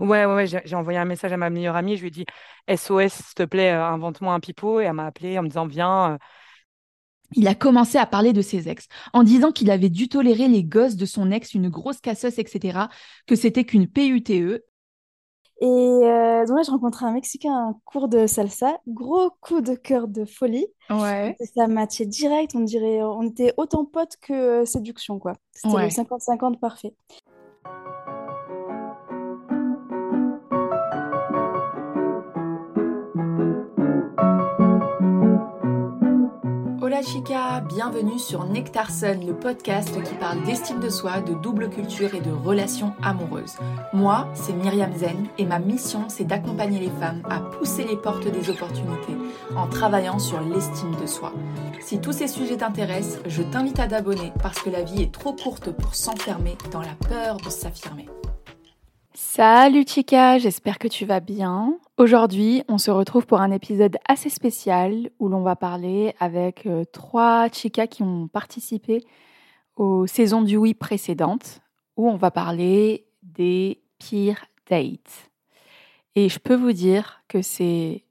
Ouais, ouais, ouais, j'ai envoyé un message à ma meilleure amie, je lui ai dit SOS, s'il te plaît, euh, invente-moi un pipeau. Et elle m'a appelé en me disant Viens. euh. Il a commencé à parler de ses ex, en disant qu'il avait dû tolérer les gosses de son ex, une grosse casseuse, etc., que c'était qu'une PUTE. Et euh, donc là, je rencontrais un Mexicain à un cours de salsa. Gros coup de cœur de folie. Ouais. Et ça matchait direct. On dirait, on était autant potes que séduction, quoi. C'était Ouais. le 50-50 parfait. Chica, bienvenue sur Nectar Sun, le podcast qui parle d'estime de soi, de double culture et de relations amoureuses. Moi, c'est Myriam Zen et ma mission, c'est d'accompagner les femmes à pousser les portes des opportunités en travaillant sur l'estime de soi. Si tous ces sujets t'intéressent, je t'invite à t'abonner parce que la vie est trop courte pour s'enfermer dans la peur de s'affirmer. Salut Chica, j'espère que tu vas bien. Aujourd'hui, on se retrouve pour un épisode assez spécial où l'on va parler avec euh, trois chicas qui ont participé aux saisons du oui précédentes, où on va parler des pires dates. Et je peux vous dire que c'est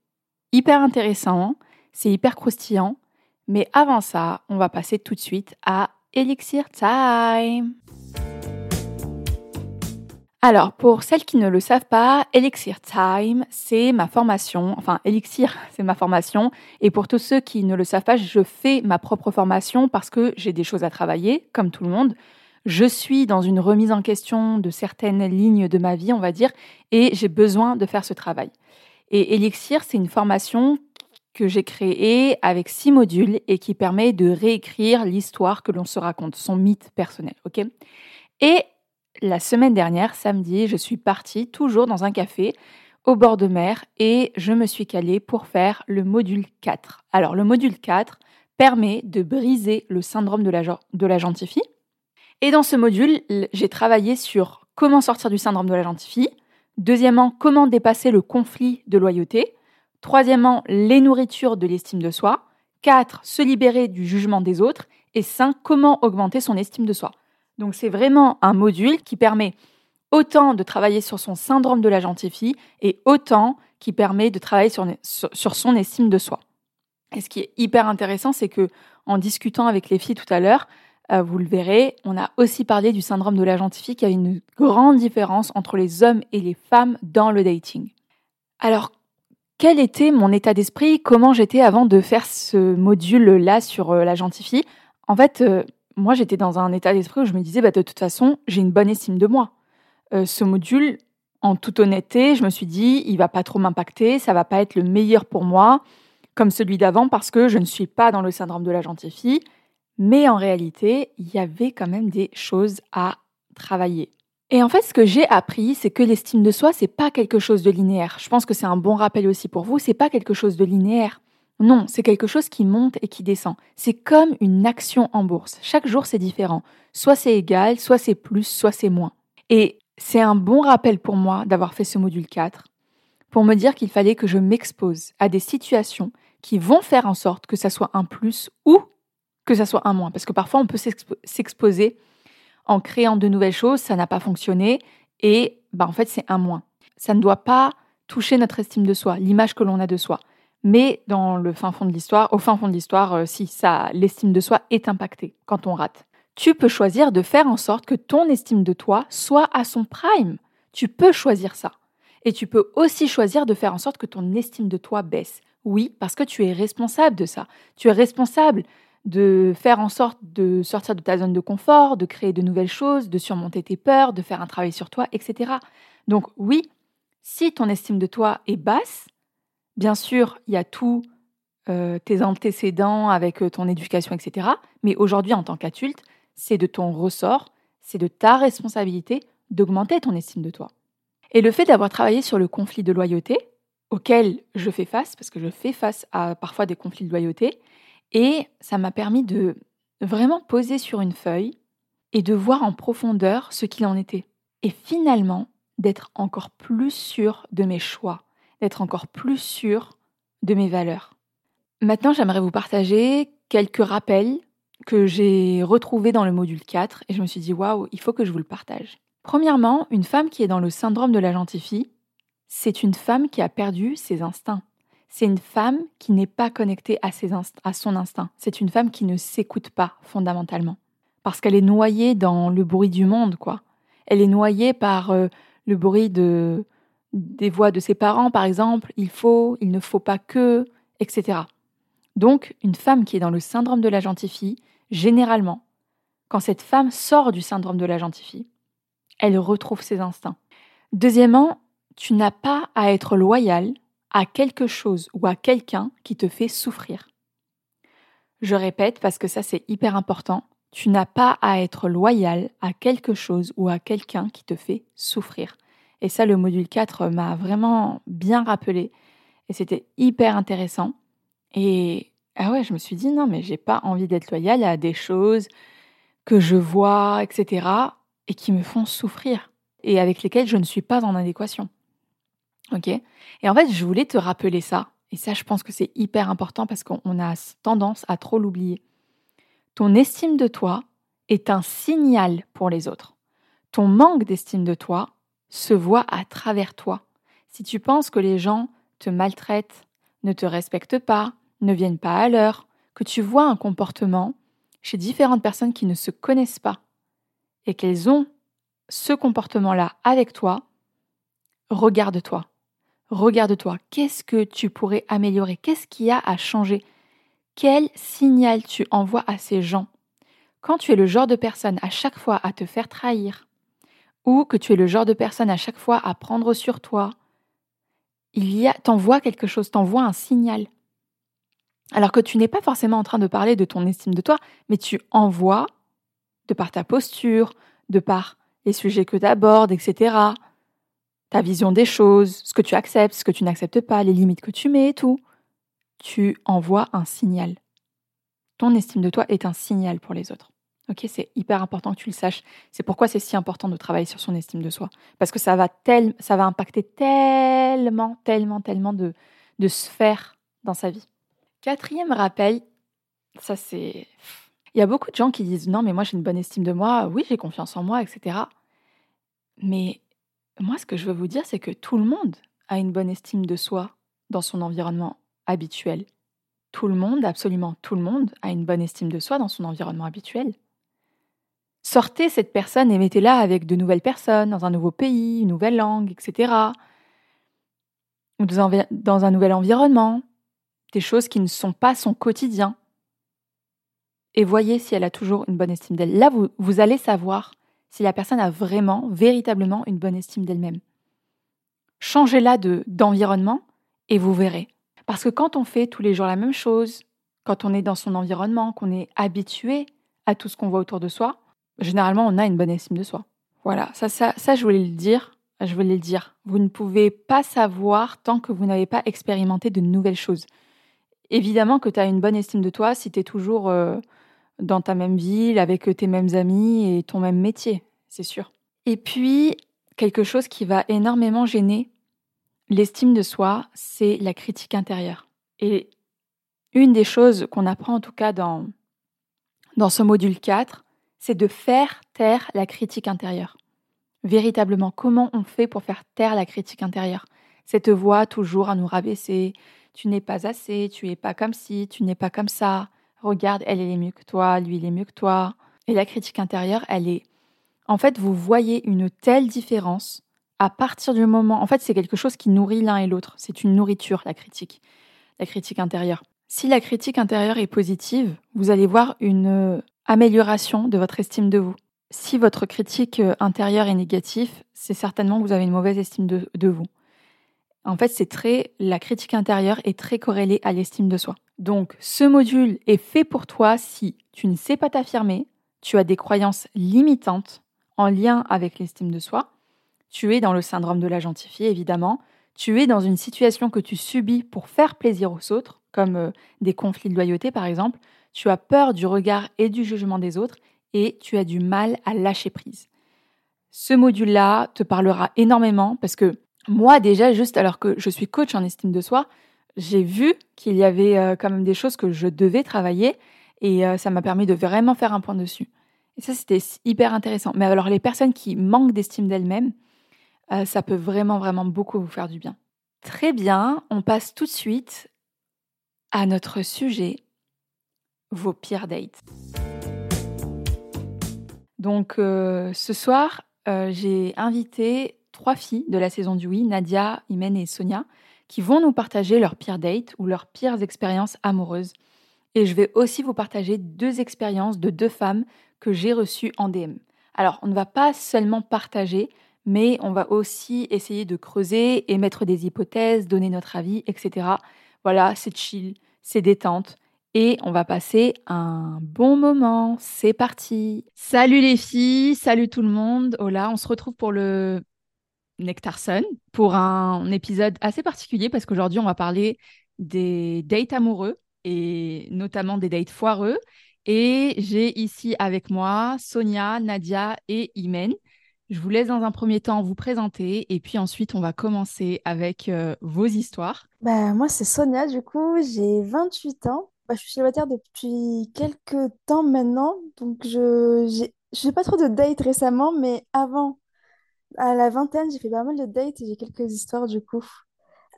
hyper intéressant, c'est hyper croustillant, mais avant ça, on va passer tout de suite à Elixir Time. Alors, pour celles qui ne le savent pas, Elixir Time, c'est ma formation. Enfin, Elixir, c'est ma formation. Et pour tous ceux qui ne le savent pas, je fais ma propre formation parce que j'ai des choses à travailler, comme tout le monde. Je suis dans une remise en question de certaines lignes de ma vie, on va dire, et j'ai besoin de faire ce travail. Et Elixir, c'est une formation que j'ai créée avec six modules et qui permet de réécrire l'histoire que l'on se raconte, son mythe personnel, Et la semaine dernière, samedi, je suis partie toujours dans un café au bord de mer et je me suis calée pour faire le module 4. Alors, le module 4 permet de briser le syndrome de la, de la gentille Et dans ce module, j'ai travaillé sur comment sortir du syndrome de la gentille fille. Deuxièmement, comment dépasser le conflit de loyauté. Troisièmement, les nourritures de l'estime de soi. 4. Se libérer du jugement des autres. Et 5. Comment augmenter son estime de soi. Donc c'est vraiment un module qui permet autant de travailler sur son syndrome de la gentille et autant qui permet de travailler sur, son estime de soi. Et ce qui est hyper intéressant, c'est que en discutant avec les filles tout à l'heure, euh, vous le verrez, on a aussi parlé du syndrome de la gentille qui a une grande différence entre les hommes et les femmes dans le dating. Alors, quel était mon état d'esprit? Comment j'étais avant de faire ce module-là sur euh, la gentille En fait, euh, moi, j'étais dans un état d'esprit où je me disais, bah, de toute façon, j'ai une bonne estime de moi. Euh, ce module, en toute honnêteté, je me suis dit, il va pas trop m'impacter, ça va pas être le meilleur pour moi, comme celui d'avant, parce que je ne suis pas dans le syndrome de la gentille fille. Mais en réalité, il y avait quand même des choses à travailler. Et en fait, ce que j'ai appris, c'est que l'estime de soi, c'est pas quelque chose de linéaire. Je pense que c'est un bon rappel aussi pour vous, c'est pas quelque chose de linéaire. Non, c'est quelque chose qui monte et qui descend. C'est comme une action en bourse. Chaque jour, c'est différent. Soit c'est égal, soit c'est plus, soit c'est moins. Et c'est un bon rappel pour moi d'avoir fait ce module 4 pour me dire qu'il fallait que je m'expose à des situations qui vont faire en sorte que ça soit un plus ou que ça soit un moins. Parce que parfois, on peut s'exposer en créant de nouvelles choses, ça n'a pas fonctionné, et bah, en fait, c'est un moins. Ça ne doit pas toucher notre estime de soi, l'image que l'on a de soi. Mais dans le fin fond de l'histoire, au fin fond de l'histoire, euh, si ça, l'estime de soi est impactée quand on rate. Tu peux choisir de faire en sorte que ton estime de toi soit à son prime. Tu peux choisir ça. Et tu peux aussi choisir de faire en sorte que ton estime de toi baisse. Oui, parce que tu es responsable de ça. Tu es responsable de faire en sorte de sortir de ta zone de confort, de créer de nouvelles choses, de surmonter tes peurs, de faire un travail sur toi, etc. Donc oui, si ton estime de toi est basse, Bien sûr, il y a tous euh, tes antécédents avec euh, ton éducation, etc. Mais aujourd'hui, en tant qu'adulte, c'est de ton ressort, c'est de ta responsabilité d'augmenter ton estime de toi. Et le fait d'avoir travaillé sur le conflit de loyauté, auquel je fais face, parce que je fais face à parfois des conflits de loyauté, et ça m'a permis de vraiment poser sur une feuille et de voir en profondeur ce qu'il en était. Et finalement, d'être encore plus sûr de mes choix, d'être encore plus sûr de mes valeurs. Maintenant, j'aimerais vous partager quelques rappels que j'ai retrouvés dans le module 4 et je me suis dit waouh, il faut que je vous le partage. Premièrement, une femme qui est dans le syndrome de la gentille fille, c'est une femme qui a perdu ses instincts. C'est une femme qui n'est pas connectée à, ses à son instinct. C'est une femme qui ne s'écoute pas fondamentalement. Parce qu'elle est noyée dans le bruit du monde, quoi. Elle est noyée par euh, le bruit de, des voix de ses parents, par exemple. Il faut, il ne faut pas que, etc. Donc, une femme qui est dans le syndrome de la gentille généralement, quand cette femme sort du syndrome de la gentille elle retrouve ses instincts. Deuxièmement, tu n'as pas à être loyal à quelque chose ou à quelqu'un qui te fait souffrir. Je répète parce que ça c'est hyper important, tu n'as pas à être loyal à quelque chose ou à quelqu'un qui te fait souffrir. Et ça, le module 4 m'a vraiment bien rappelé. Et c'était hyper intéressant. Et ah ouais, je me suis dit, non, mais j'ai pas envie d'être loyal à des choses que je vois, etc., et qui me font souffrir, et avec lesquelles je ne suis pas en adéquation. Ok? Et en fait, je voulais te rappeler ça. Et ça, je pense que c'est hyper important parce qu'on a tendance à trop l'oublier. Ton estime de toi est un signal pour les autres. Ton manque d'estime de toi se voit à travers toi. Si tu penses que les gens te maltraitent, ne te respectent pas, ne viennent pas à l'heure, que tu vois un comportement chez différentes personnes qui ne se connaissent pas et qu'elles ont ce comportement-là avec toi, regarde-toi. Regarde-toi. Qu'est-ce que tu pourrais améliorer? Qu'est-ce qu'il y a à changer? Quel signal tu envoies à ces gens? Quand tu es le genre de personne à chaque fois à te faire trahir, ou que tu es le genre de personne à chaque fois à prendre sur toi, il y a, t'envoies quelque chose, t'envoies un signal. Alors que tu n'es pas forcément en train de parler de ton estime de toi, mais tu envoies, de par ta posture, de par les sujets que tu abordes, etc., ta vision des choses, ce que tu acceptes, ce que tu n'acceptes pas, les limites que tu mets et tout, tu envoies un signal. Ton estime de toi est un signal pour les autres. Ok, c'est hyper important que tu le saches. C'est pourquoi c'est si important de travailler sur son estime de soi, parce que ça va tel, ça va impacter tellement, tellement, tellement de, de sphères dans sa vie. Quatrième rappel, ça c'est, il y a beaucoup de gens qui disent non mais moi j'ai une bonne estime de moi, oui j'ai confiance en moi, etc. Mais moi, ce que je veux vous dire, c'est que tout le monde a une bonne estime de soi dans son environnement habituel. Tout le monde, absolument tout le monde, a une bonne estime de soi dans son environnement habituel. Sortez cette personne et mettez-la avec de nouvelles personnes, dans un nouveau pays, une nouvelle langue, etc. Ou dans un nouvel environnement, des choses qui ne sont pas son quotidien. Et voyez si elle a toujours une bonne estime d'elle. Là, vous, vous allez savoir si la personne a vraiment, véritablement une bonne estime d'elle-même. Changez-la de, d'environnement et vous verrez. Parce que quand on fait tous les jours la même chose, quand on est dans son environnement, qu'on est habitué à tout ce qu'on voit autour de soi, généralement on a une bonne estime de soi. Voilà, ça, ça, ça je voulais le dire. Je voulais le dire. Vous ne pouvez pas savoir tant que vous n'avez pas expérimenté de nouvelles choses. Évidemment que tu as une bonne estime de toi si tu es toujours euh, dans ta même ville, avec tes mêmes amis et ton même métier, c'est sûr. Et puis, quelque chose qui va énormément gêner l'estime de soi, c'est la critique intérieure. Et une des choses qu'on apprend en tout cas dans, dans ce module 4, c'est de faire taire la critique intérieure. Véritablement, comment on fait pour faire taire la critique intérieure? Cette voix toujours à nous rabaisser, tu n'es pas assez, tu es pas comme ci, tu n'es pas comme ça, regarde, elle, est mieux que toi, lui, il est mieux que toi. Et la critique intérieure, elle est... En fait, vous voyez une telle différence à partir du moment... En fait, c'est quelque chose qui nourrit l'un et l'autre. C'est une nourriture, la critique. La critique intérieure. Si la critique intérieure est positive, vous allez voir une amélioration de votre estime de vous. Si votre critique euh, intérieure est négative, c'est certainement que vous avez une mauvaise estime de, vous. En fait, c'est très la critique intérieure est très corrélée à l'estime de soi. Donc, ce module est fait pour toi si tu ne sais pas t'affirmer, tu as des croyances limitantes en lien avec l'estime de soi, tu es dans le syndrome de la gentille évidemment, tu es dans une situation que tu subis pour faire plaisir aux autres, comme euh, des conflits de loyauté par exemple, tu as peur du regard et du jugement des autres et tu as du mal à lâcher prise. Ce module-là te parlera énormément parce que moi déjà, juste alors que je suis coach en estime de soi, j'ai vu qu'il y avait euh, quand même des choses que je devais travailler et euh, ça m'a permis de vraiment faire un point dessus. Et ça, c'était hyper intéressant. Mais alors, les personnes qui manquent d'estime d'elles-mêmes, euh, ça peut vraiment, vraiment beaucoup vous faire du bien. Très bien, on passe tout de suite à notre sujet, vos pires dates. Donc, euh, ce soir, euh, j'ai invité trois filles de la saison du Oui, Nadia, Imen et Sonia, qui vont nous partager leurs pires dates ou leurs pires expériences amoureuses. Et je vais aussi vous partager deux expériences de deux femmes que j'ai reçues en DM. Alors, on ne va pas seulement partager, mais on va aussi essayer de creuser, émettre des hypothèses, donner notre avis, etc. Voilà, c'est chill, c'est détente. Et on va passer un bon moment. C'est parti. Salut les filles, salut tout le monde. Hola, on se retrouve pour le Nectarson pour un épisode assez particulier parce qu'aujourd'hui on va parler des dates amoureux et notamment des dates foireux. Et j'ai ici avec moi Sonia, Nadia et Imen. Je vous laisse dans un premier temps vous présenter et puis ensuite on va commencer avec euh, vos histoires. Bah, moi, c'est Sonia, du coup, j'ai 28 ans. Bah, je suis célibataire depuis quelques temps maintenant, donc je j'ai pas trop de dates récemment, mais avant, à la vingtaine, j'ai fait pas mal de dates et j'ai quelques histoires, du coup,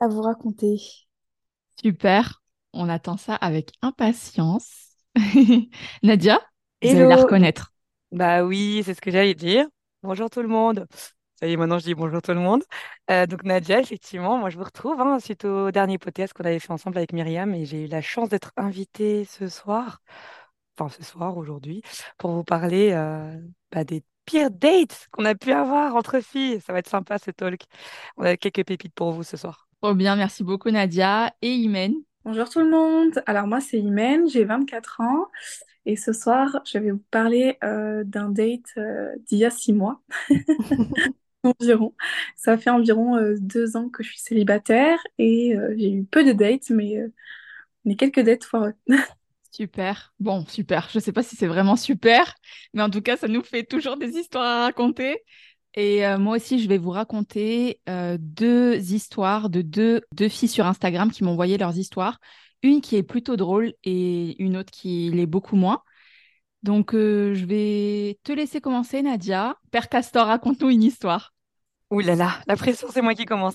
à vous raconter. Super, on attend ça avec impatience. Nadia, vous allez Hello. la reconnaître. Bah oui, c'est ce que j'allais dire. Bonjour tout le monde. Ça y est, maintenant je dis bonjour tout le monde. Euh, donc Nadia, effectivement, moi je vous retrouve hein, suite au dernier podcast qu'on avait fait ensemble avec Myriam et j'ai eu la chance d'être invitée ce soir, enfin ce soir, aujourd'hui, pour vous parler euh, bah, des pires dates qu'on a pu avoir entre filles. Ça va être sympa ce talk. On a quelques pépites pour vous ce soir. Trop bien, merci beaucoup Nadia et Imen. Bonjour tout le monde. Alors moi c'est Imen, j'ai 24 ans et ce soir je vais vous parler euh, d'un date euh, d'il y a six mois environ. Ça fait environ euh, deux ans que je suis célibataire et euh, j'ai eu peu de dates mais, euh, quelques dates foireux. Super. Bon, super. Je ne sais pas si c'est vraiment super, mais en tout cas, ça nous fait toujours des histoires à raconter. Et euh, moi aussi, je vais vous raconter deux histoires de deux, deux filles sur Instagram qui m'ont envoyé leurs histoires. Une qui est plutôt drôle et une autre qui l'est beaucoup moins. Donc, je vais te laisser commencer, Nadia. Père Castor, raconte-nous une histoire. Ouh là là, la pression, c'est moi qui commence.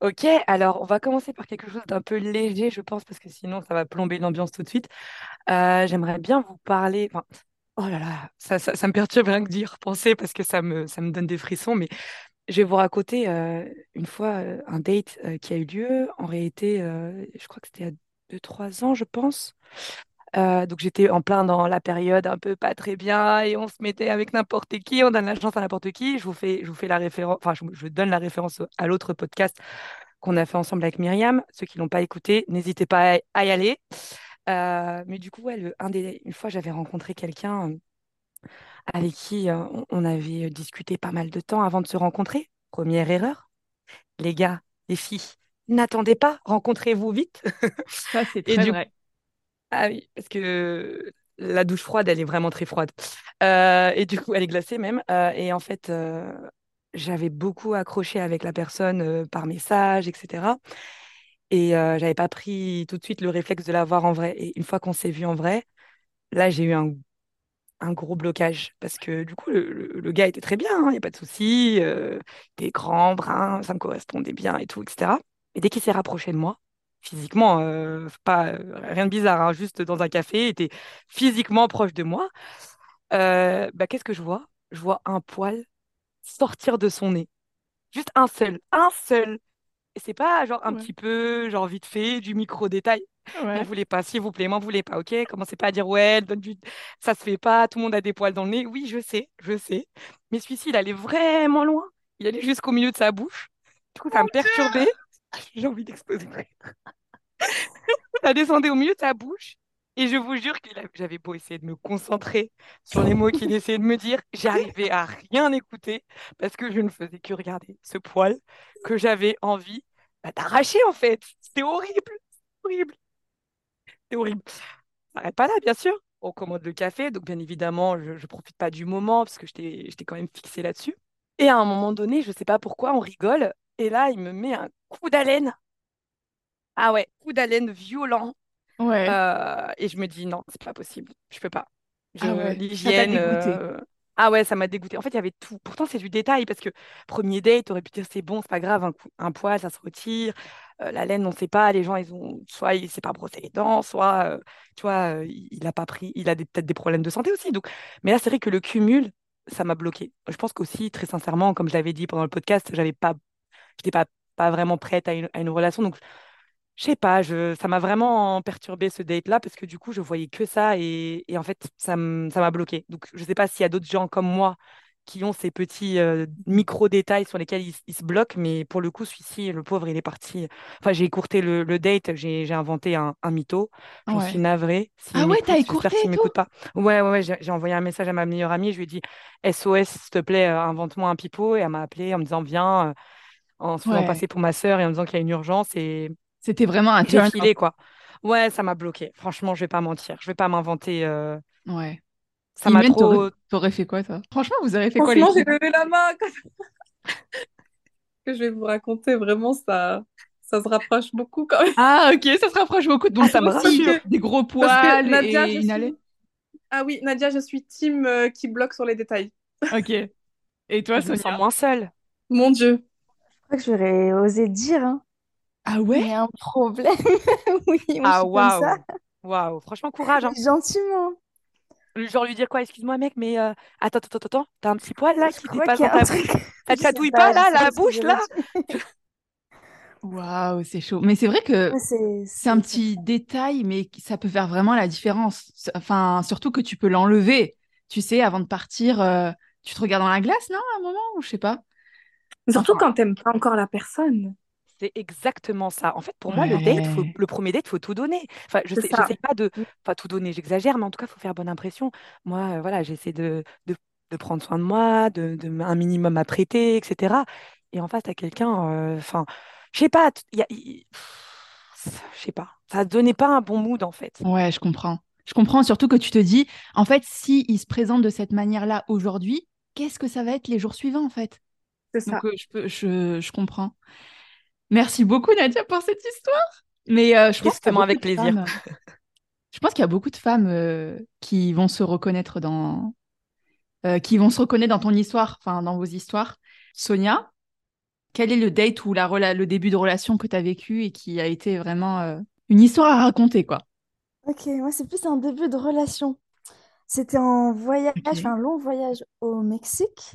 Ok, alors on va commencer par quelque chose d'un peu léger, je pense, parce que sinon ça va plomber l'ambiance tout de suite. Euh, j'aimerais bien vous parler. Oh là là, ça, ça, ça me perturbe rien que d'y repenser parce que ça me, donne des frissons. Mais je vais vous raconter euh, une fois euh, un date qui a eu lieu. En réalité, je crois que c'était deux, trois ans, je pense. Euh, donc j'étais en plein dans la période un peu pas très bien et on se mettait avec n'importe qui, on donne la chance à n'importe qui. Je vous fais, je vous fais la référence, enfin je, je donne la référence à l'autre podcast qu'on a fait ensemble avec Myriam. Ceux qui l'ont pas écouté, n'hésitez pas à, à y aller. Euh, mais du coup, ouais, le- un des, une fois j'avais rencontré quelqu'un euh, avec qui euh, on, avait discuté pas mal de temps avant de se rencontrer. Première erreur, les gars, les filles, n'attendez pas, rencontrez-vous vite. Ça, c'est très vrai. Ah oui, parce que la douche froide, elle est vraiment très froide. Euh, et du coup, elle est glacée même. Euh, et en fait, euh, j'avais beaucoup accroché avec la personne par message, etc. Et j'avais pas pris tout de suite le réflexe de la voir en vrai. Et une fois qu'on s'est vu en vrai, là, j'ai eu un, gros blocage. Parce que du coup, le, gars était très bien, il n'y a pas de souci. Il était grand, brun, ça me correspondait bien et tout, etc. Et dès qu'il s'est rapproché de moi, physiquement, euh, pas euh, rien de bizarre, hein, juste dans un café, était physiquement proche de moi, euh, bah, qu'est-ce que je vois? Je vois un poil sortir de son nez. Juste un seul, un seul. Et c'est pas genre un Ouais. petit peu, genre vite fait, du micro-détail. M'en Ouais. voulez pas, s'il vous plaît, m'en voulez pas, ok? Commencez pas à dire, ouais, donne du... ça se fait pas, tout le monde a des poils dans le nez. Oui, je sais, je sais. Mais celui-ci, il allait vraiment loin. Il allait jusqu'au milieu de sa bouche. Du coup, ça me perturbait. J'ai envie d'exploser. Ça descendait au milieu de sa bouche. Et je vous jure que j'avais beau essayer de me concentrer sur les mots qu'il essayait de me dire, j'arrivais à rien écouter parce que je ne faisais que regarder ce poil que j'avais envie bah, d'arracher en fait. C'était horrible, horrible, c'était horrible. Ça s'arrête pas là, bien sûr. On commande le café, donc bien évidemment, je ne profite pas du moment parce que j'étais quand même fixée là-dessus. Et à un moment donné, je sais pas pourquoi, on rigole. Et là, il me met un coup d'haleine. Ah ouais, coup d'haleine violent. Ouais. Euh, et je me dis non, c'est pas possible, je peux pas. Je- Ah ouais, l'hygiène. euh, Ah ouais, ça m'a dégoûté. En fait, il y avait tout. Pourtant, c'est du détail parce que premier date, t'aurais pu dire c'est bon, c'est pas grave, un, coup- un poil, ça se retire. Euh, la laine, on sait pas. Les gens, ils ont soit il s'est pas brossé les dents, soit tu vois, il il a pas pris, il a des- peut-être des problèmes de santé aussi. Donc, mais là, c'est vrai que le cumul, ça m'a bloqué. Je pense qu'aussi, très sincèrement, comme je l'avais dit pendant le podcast, j'avais pas, j'étais pas pas vraiment prête à une, à une relation. Donc, je sais pas, je, ça m'a vraiment perturbé ce date-là parce que du coup, je voyais que ça et, et en fait, ça m'a bloqué. Donc, je sais pas s'il y a d'autres gens comme moi qui ont ces petits euh, micro-détails sur lesquels ils, se bloquent, mais pour le coup, celui-ci, le pauvre, il est parti. Enfin, j'ai écourté le, le date, j'ai inventé un, un mytho. J'en suis navrée. Ah ouais, t'as écourté j'espère qu'il m'écoute pas. Ouais, ouais, ouais, j'ai j'ai envoyé un message à ma meilleure amie, je lui ai dit SOS, s'il te plaît, euh, invente-moi un pipeau. Et elle m'a appelé en me disant, viens, euh, en se faisant Ouais. passer pour ma sœur et en me disant qu'il y a une urgence. Et C'était vraiment un j'ai turn filé, quoi. Ouais, ça m'a bloqué. Franchement, je vais pas mentir. Je vais pas m'inventer. euh, Ouais. Ça m'a trop. t'aurais fait quoi, toi? Franchement, vous aurez fait quoi, les Franchement, j'ai levé la main. que je vais vous raconter, vraiment, ça, ça se rapproche beaucoup quand même. Ah, ok, ça se rapproche beaucoup. Donc, Ah, ça me rassure. des gros poils Nadia, et suis... Ah oui, Nadia, je suis team euh, qui bloque sur les détails. Ok. Et toi, Je me sens Sonia? moins seule. Mon Dieu. Je crois que j'aurais osé dire, hein. Ah Il ouais? y a un problème. Oui, moi, je Ah, suis comme ça. waouh. Franchement, courage. Hein. Gentiment. Genre lui dire quoi? Excuse-moi, mec, mais euh, attends, attends, attends, attends. T'as un petit poil là Je qui crois dépasse qu'il y dans a un ta bouche. Ça Je te sais chatouille pas, pas je là, sais pas la ce que bouche là? Waouh, c'est chaud. Mais c'est vrai que Ouais, C'est c'est un c'est- petit détail, mais qui- ça peut faire vraiment la différence. Enfin, surtout que tu peux l'enlever. Tu sais, avant de partir, euh, tu te regardes dans la glace, non, à un moment, ou je sais pas? Mais Surtout Enfin, quand t'aimes pas encore la personne. C'est exactement ça. En fait, pour moi, le date, faut, ouais. le premier date, faut tout donner. Enfin, je sais, j'essaie pas de, pas tout donner, j'exagère, mais en tout cas, faut faire bonne impression. Moi, euh, voilà, j'essaie de, de, de prendre soin de moi, de, un minimum à prêter, etc. Et en face, t'as quelqu'un, euh, enfin, je sais pas, y a, je sais pas, ça donnait pas un bon mood en fait. Ouais, je comprends. Je comprends surtout que tu te dis, en fait, si il se présente de cette manière-là aujourd'hui, qu'est-ce que ça va être les jours suivants, en fait? C'est ça. Donc, euh, je peux, je, je comprends. Merci beaucoup, Nadia, pour cette histoire. Mais euh, je pense qu'il y a Tristement avec beaucoup de plaisir. femmes, je pense qu'il y a beaucoup de femmes euh, qui vont se reconnaître dans, euh, qui vont se reconnaître dans ton histoire, enfin, dans vos histoires. Sonia, quel est le date ou la rela- le début de relation que tu as vécu et qui a été vraiment euh, une histoire à raconter, quoi? Ok, moi, c'est plus un début de relation. C'était en voyage, un long voyage au Mexique.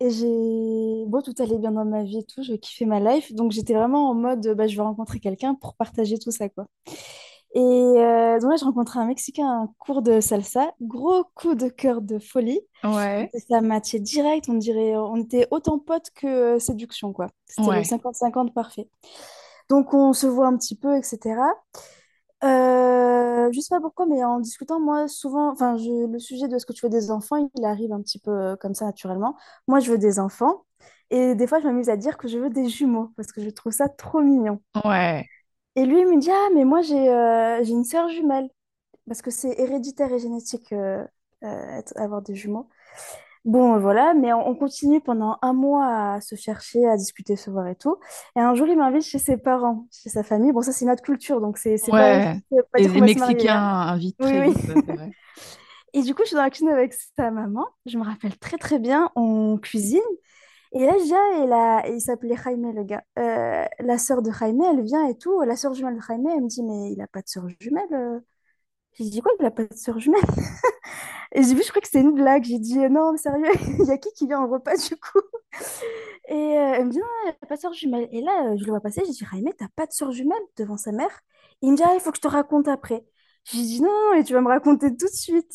Et j'ai... Bon, tout allait bien dans ma vie et tout, je kiffais ma life. Donc, j'étais vraiment en mode, bah, je vais rencontrer quelqu'un pour partager tout ça, quoi. Et euh, donc là, j'ai rencontré un Mexicain à un cours de salsa. Gros coup de cœur de folie. Ouais, Et ça matchait direct, on dirait, on était autant potes que euh, séduction, quoi. C'était le ouais, 50-50 parfait. Donc, on se voit un petit peu, etc. Euh, je sais pas pourquoi, mais en discutant, moi, souvent, enfin, je- le sujet de ce que tu veux des enfants, il arrive un petit peu euh, comme ça naturellement. Moi, je veux des enfants. Et des fois, je m'amuse à dire que je veux des jumeaux parce que je trouve ça trop mignon. ouais. Et lui, il me dit, Ah, mais moi, j'ai euh, j'ai une sœur jumelle parce que c'est héréditaire et génétique euh, euh, être- avoir des jumeaux. Bon, euh, voilà, mais on, on continue pendant un mois à se chercher, à discuter, se voir et tout. Et un jour, il m'invite chez ses parents, chez sa famille. Bon, ça, c'est notre culture, donc c'est c'est pas, Ouais, pas et dire qu'on les va se marier, Mexicains hein. invitent Oui, très oui. vite, ouais, c'est vrai. Et du coup, je suis dans la cuisine avec sa maman. Je me rappelle très, très bien. On cuisine. Et là, et la- et il s'appelait Jaime, le gars. Euh, la sœur de Jaime, elle vient et tout. La sœur jumelle de Jaime, elle me dit, mais il a pas de sœur jumelle. euh. J'ai dit, quoi, il a pas de sœur jumelle? Et j'ai vu, je crois que c'était une blague. J'ai dit, non, mais sérieux, il y a qui qui vient au repas du coup? Et euh, elle me dit, non, il a pas de sœur jumelle. Et là, euh, je le vois passer. J'ai dit, Jaime, t'as pas de sœur jumelle devant sa mère? il me dit, ah, il faut que je te raconte après. J'ai dit, non, non, et tu vas me raconter tout de suite.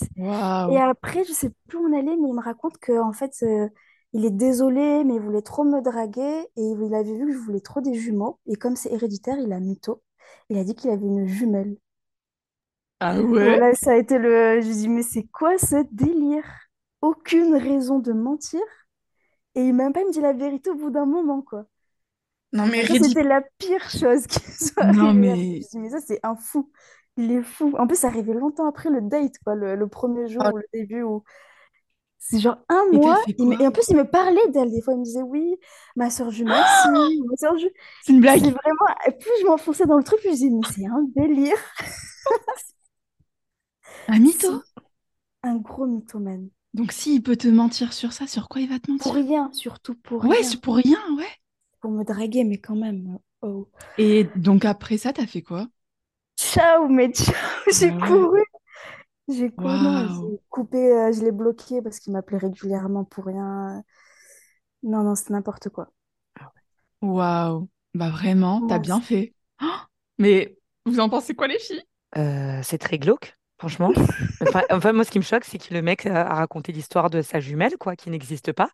Et après, je sais plus où on allait, mais il me raconte que en fait, euh, il est désolé, mais il voulait trop me draguer et il avait vu que je voulais trop des jumeaux. Et comme c'est héréditaire, il a mytho. Il a dit qu'il avait une jumelle. Ah ouais? Voilà, ça a été le. Je dis, mais c'est quoi ce délire? Aucune raison de mentir. Et il m'a même pas dit la vérité au bout d'un moment, quoi. Non, mais c'était la pire chose qui soit Non, arrivée. Je mais. me dis, mais ça, c'est un fou. Il est fou. En plus, ça arrivait longtemps après le date, quoi, le, le premier jour Oh, ou le début où C'est genre un Et mois. il me-? Et en plus, il me parlait d'elle. Des fois, il me disait oui, ma soeur jumelle, si, ma soeur jumelle. C'est une C'est blague. vraiment. Et plus je m'enfonçais dans le truc, plus je disais, mais c'est un délire. Un mytho? Un gros mythomane. Donc, s'il peut te mentir sur ça, sur quoi il va te Pour mentir? rien, surtout pour Ouais, rien. c'est pour rien, ouais. Pour me draguer, mais quand même. Oh. Et donc, après ça, t'as fait quoi? Ciao, mais ciao, j'ai ouais. couru. J'ai couru, non, Waouh. j'ai coupé, euh, je l'ai bloqué parce qu'il m'appelait régulièrement pour rien. Non, non, c'est n'importe quoi. Waouh. Bah, vraiment, t'as bien fait. Oh, mais vous en pensez quoi, les filles? Euh, c'est très glauque, franchement. Enfin, enfin, moi, ce qui me choque, c'est que le mec a raconté l'histoire de sa jumelle, quoi, qui n'existe pas.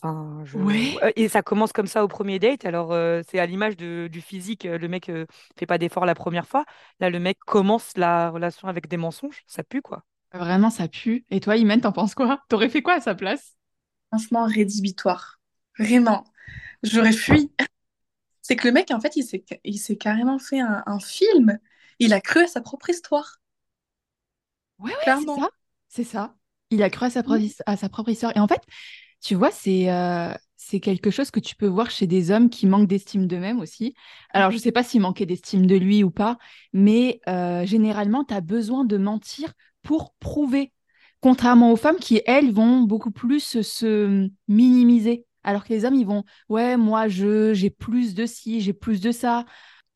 Enfin, je... Ouais. Euh, Et ça commence comme ça au premier date. Alors, euh, c'est à l'image de- du physique. euh, Le mec euh, fait pas d'effort la première fois. Là, le mec commence la relation avec des mensonges. Ça pue, quoi. Vraiment, ça pue. Et toi, Imen, t'en penses quoi? T'aurais fait quoi à sa place? Franchement, rédhibitoire. Vraiment. J'aurais fui. C'est que le mec, en fait, il s'est, il s'est carrément fait un, un film. Il a cru à sa propre histoire, Ouais, ouais, c'est ça. C'est ça. Il a cru à sa propre, à sa propre histoire. Et en fait, tu vois, c'est euh, c'est quelque chose que tu peux voir chez des hommes qui manquent d'estime d'eux-mêmes aussi. Alors, je sais pas s'il manquait d'estime de lui ou pas, mais euh, généralement, tu as besoin de mentir pour prouver. Contrairement aux femmes qui, elles, vont beaucoup plus se, se minimiser. Alors que les hommes, ils vont, ouais, moi, je, j'ai plus de ci, j'ai plus de ça.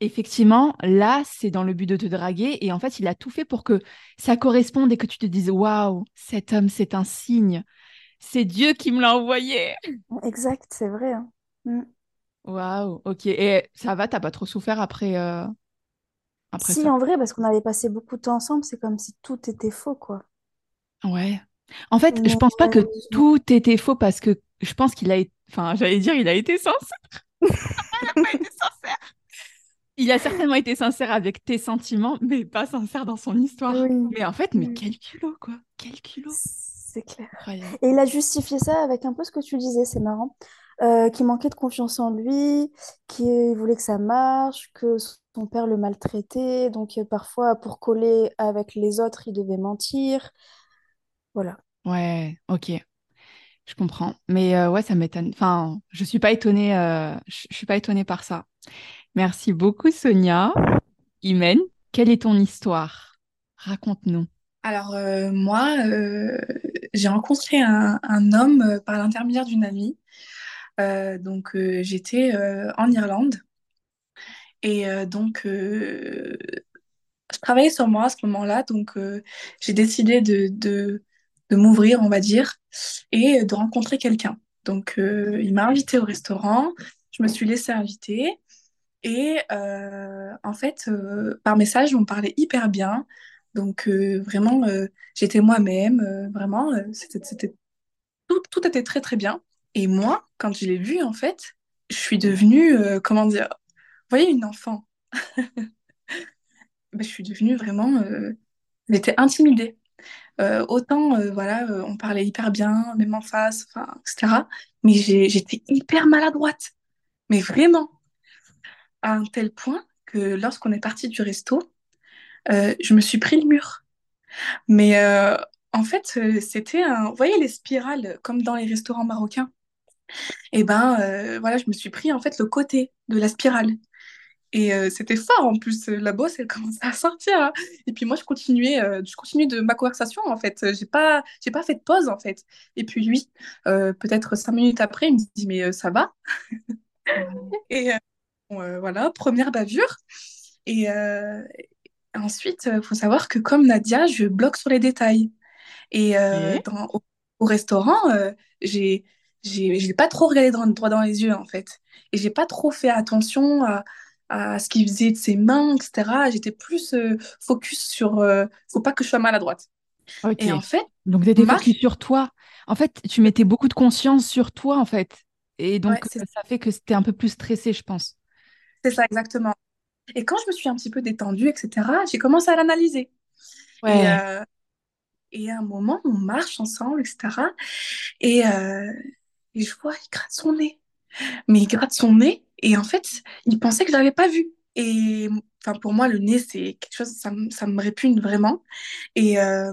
Effectivement, là, c'est dans le but de te draguer. Et en fait, il a tout fait pour que ça corresponde et que tu te dises, waouh, cet homme, c'est un signe. C'est Dieu qui me l'a envoyé. Exact, c'est vrai. hein. Mm. Waouh, ok. Et ça va, t'as pas trop souffert après, euh, après Si, ça? en vrai, parce qu'on avait passé beaucoup de temps ensemble, c'est comme si tout était faux, quoi. Ouais. En fait, je Mais pense pas que tout était faux parce que je pense qu'il a été, enfin, j'allais dire, il a été sincère. Il a pas été sincère. Il a certainement été sincère avec tes sentiments, mais pas sincère dans son histoire. oui, Mais en fait, mais Mm. quel culot, quoi. Quel culot. c'est clair. Incroyable. Et il a justifié ça avec un peu ce que tu disais, c'est marrant. Euh, qu'il manquait de confiance en lui, qu'il voulait que ça marche, que son père le maltraitait, donc euh, parfois pour coller avec les autres, il devait mentir. Voilà. Ouais, ok. Je comprends. Mais euh, ouais, ça m'étonne. Enfin, je suis pas étonnée, euh, je je suis pas étonnée par ça. Merci beaucoup, Sonia. Imen, quelle est ton histoire? Raconte-nous. Alors, euh, moi, euh, j'ai rencontré un, homme euh, par l'intermédiaire d'une amie. Donc, j'étais en Irlande. Et donc, je travaillais sur moi à ce moment-là. Donc, j'ai décidé de, de, de m'ouvrir, on va dire, et de rencontrer quelqu'un. Donc, il m'a invité au restaurant. Je me suis laissée inviter. Et euh, en fait, euh, par message, on parlait hyper bien. Donc, euh, vraiment, j'étais moi-même. vraiment, c'était, tout, tout était très, très bien. Et moi, quand je l'ai vu, en fait, je suis devenue, comment dire, vous voyez, une enfant. Ben, je suis devenue vraiment, j'étais intimidée. Autant, voilà, on parlait hyper bien, même en face, etc. Mais j'étais hyper maladroite. Mais vraiment, à un tel point que lorsqu'on est parti du resto, euh, je me suis pris le mur. Mais euh, en fait, euh, c'était un... Vous voyez les spirales, comme dans les restaurants marocains? Et ben, euh, voilà, je me suis pris en fait le côté de la spirale. Et euh, c'était fort en plus, la bosse, elle commençait à sortir. hein. Et puis moi, je continuais, euh, je continuais de ma conversation en fait. J'ai pas, j'ai pas fait de pause en fait. Et puis lui, euh, peut-être cinq minutes après, il me dit, mais ça va? Et euh, voilà, première bavure. Et euh, ensuite, il faut savoir que comme Nadia, je bloque sur les détails. Et euh, dans, au, au restaurant, euh, j'ai, j'ai, pas trop regardé droit, droit dans les yeux, en fait. Et j'ai pas trop fait attention à, à ce qu'il faisait de ses mains, etc. J'étais plus euh, focus sur euh, faut pas que je sois maladroite. Et en fait, Donc, tu étais Marc, focus sur toi. En fait, tu mettais beaucoup de conscience sur toi, en fait. Et donc, euh, ça fait que c'était un peu plus stressé, je pense. C'est ça exactement. Et quand je me suis un petit peu détendue, etc., j'ai commencé à l'analyser. Et, Ouais. euh, et à un moment, on marche ensemble, etc. Et, euh, et je vois, il gratte son nez. mais il gratte son nez et en fait, il pensait que je l'avais pas vu. Et enfin, pour moi, le nez, c'est quelque chose, ça, me- ça me répugne vraiment. Et, euh,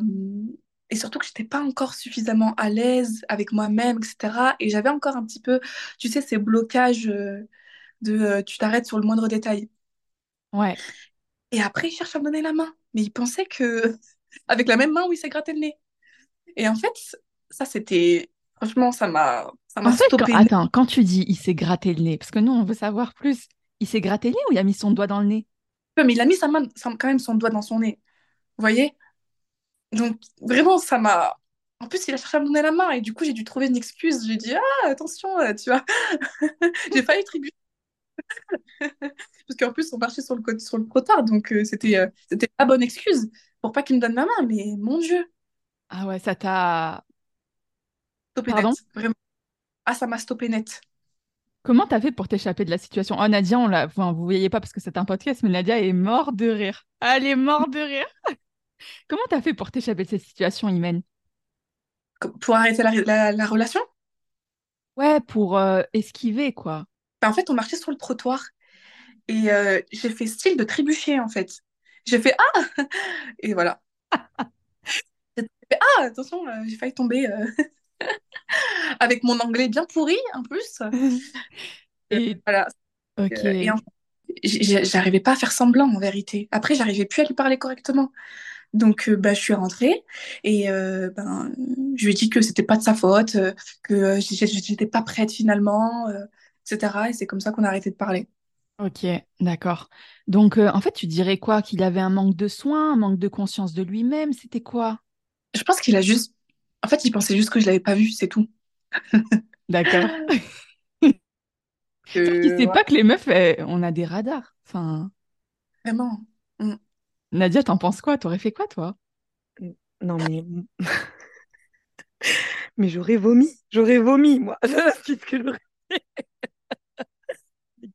et surtout que j'étais pas encore suffisamment à l'aise avec moi-même, etc. Et j'avais encore un petit peu, tu sais, ces blocages de euh, tu t'arrêtes sur le moindre détail. Ouais. Et après, il cherche à me donner la main. Mais il pensait que, avec la même main où il s'est gratté le nez. Et en fait, ça, c'était. Franchement, ça m'a ça m'a En fait, quand- stoppé. attends, quand tu dis il s'est gratté le nez, parce que nous, on veut savoir plus. Il s'est gratté le nez ou il a mis son doigt dans le nez? Mais il a mis sa main, sa- quand même son doigt dans son nez. Vous voyez? Donc, vraiment, ça m'a. En plus, il a cherché à me donner la main et du coup, j'ai dû trouver une excuse. J'ai dit, ah, attention, tu vois. J'ai failli tributer. Parce qu'en plus, on marchait sur le, côté- sur le trottoir. Donc, euh, c'était euh, c'était la bonne excuse pour pas qu'il me donne ma main. Mais mon Dieu, Ah ouais, ça t'a... stoppé Pardon? net. Vraiment. Ah, ça m'a stoppé net. Comment t'as fait pour t'échapper de la situation? Oh, Nadia, on l'a... Enfin, vous voyez pas parce que c'est un podcast, mais Nadia est morte de rire. Elle est morte de rire. Comment t'as fait pour t'échapper de cette situation, Imen? Pour arrêter la, la- la relation, Ouais, pour euh, esquiver, quoi. Ben, en fait, on marchait sur le trottoir et euh, j'ai fait style de trébucher, en fait. J'ai fait, ah! Et voilà. J'ai fait, ah, attention, euh, j'ai failli tomber. euh. avec mon anglais bien pourri en plus. Et Voilà. ok. Euh, et en j'arrivais pas à faire semblant en vérité. Après, j'arrivais plus à lui parler correctement. Donc, bah, je suis rentrée et euh, ben, je lui ai dit que c'était pas de sa faute, que j'étais pas prête finalement, euh, etc. Et c'est comme ça qu'on a arrêté de parler. Ok, d'accord. Donc, euh, en fait, tu dirais quoi? Qu'il avait un manque de soin, un manque de conscience de lui-même, c'était quoi? Je pense qu'il a juste. En fait, il pensait juste que je l'avais pas vu, c'est tout. D'accord. Que, Il sait ouais, pas que les meufs, on a des radars. Enfin, vraiment. Mm. Nadia, t'en penses quoi? T'aurais fait quoi, toi? Non, mais. Mais j'aurais vomi. J'aurais vomi, moi. Qu'est-ce que j'aurais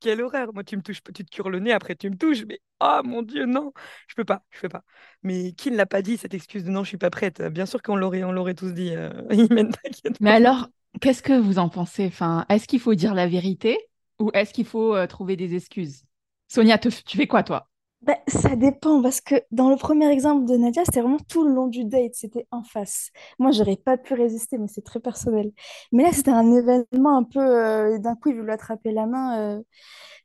Quelle horreur. Moi, tu me touches, tu te cures le nez, après tu me touches. Mais oh mon Dieu, non. Je peux pas. Je peux pas. Mais qui ne l'a pas dit, cette excuse de non, je suis pas prête? Bien sûr qu'on l'aurait, on l'aurait tous dit. Euh... Mais alors, qu'est-ce que vous en pensez? Enfin, est-ce qu'il faut dire la vérité ou est-ce qu'il faut euh, trouver des excuses? Sonia, te- tu fais quoi, toi? Ben, ça dépend parce que dans le premier exemple de Nadia, c'était vraiment tout le long du date, c'était en face. Moi, j'aurais pas pu résister, mais c'est très personnel. Mais là, c'était un événement un peu, euh, d'un coup, il veut lui attraper la main, euh,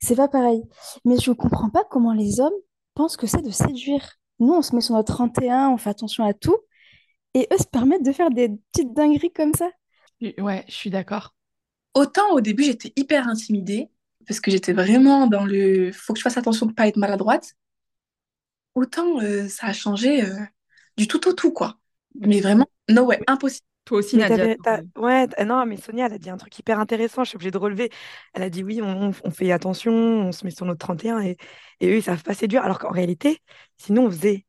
c'est pas pareil. Mais je comprends pas comment les hommes pensent que c'est de séduire. Nous, on se met sur notre 31, on fait attention à tout, et eux se permettent de faire des petites dingueries comme ça. Ouais, je suis d'accord. Autant au début, j'étais hyper intimidée parce que j'étais vraiment dans le faut que je fasse attention de pas être maladroite. Autant euh, ça a changé euh, du tout au tout, quoi. Mais vraiment, no way, impossible. Toi aussi, Mais Nadia. ouais, non, mais Sonia, elle a dit un truc hyper intéressant, je suis obligée de relever. Elle a dit oui, on, on fait attention, on se met sur notre 31 et, et eux, ils savent pas séduire. Alors qu'en réalité, sinon on faisait,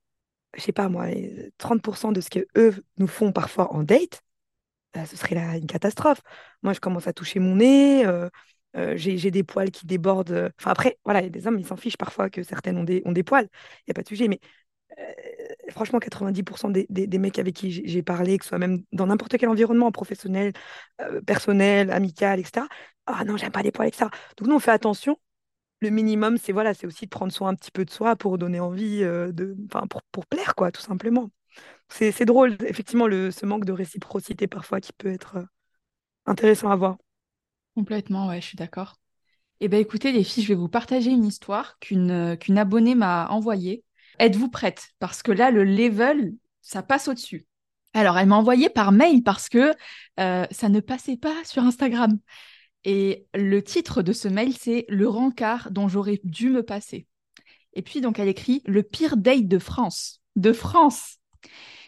je sais pas moi, les 30% de ce que eux nous font parfois en date, bah, ce serait la- une catastrophe. Moi, je commence à toucher mon nez, euh, j'ai des poils qui débordent. Enfin, après, voilà, il y a des hommes, ils s'en fichent parfois que certaines ont des, poils, il n'y a pas de sujet, mais franchement, 90% des, mecs avec qui j'ai parlé, que ce soit même dans n'importe quel environnement, professionnel, personnel, amical, etc. Ah non, j'aime pas les poils, etc. Donc nous, on fait attention. Le minimum, c'est voilà, c'est aussi de prendre soin un petit peu de soi pour donner envie de, pour, pour plaire, quoi, tout simplement. C'est drôle, effectivement, ce manque de réciprocité parfois qui peut être intéressant à voir. Complètement, ouais, je suis d'accord. Eh bien, écoutez, les filles, je vais vous partager une histoire qu'une euh, qu'une abonnée m'a envoyée. Êtes-vous prêtes? Parce que là, le level, ça passe au-dessus. Alors, elle m'a envoyé par mail parce que euh, ça ne passait pas sur Instagram. Et le titre de ce mail, c'est Le rencard dont j'aurais dû me passer. Et puis, donc, elle écrit Le pire date de France. De France!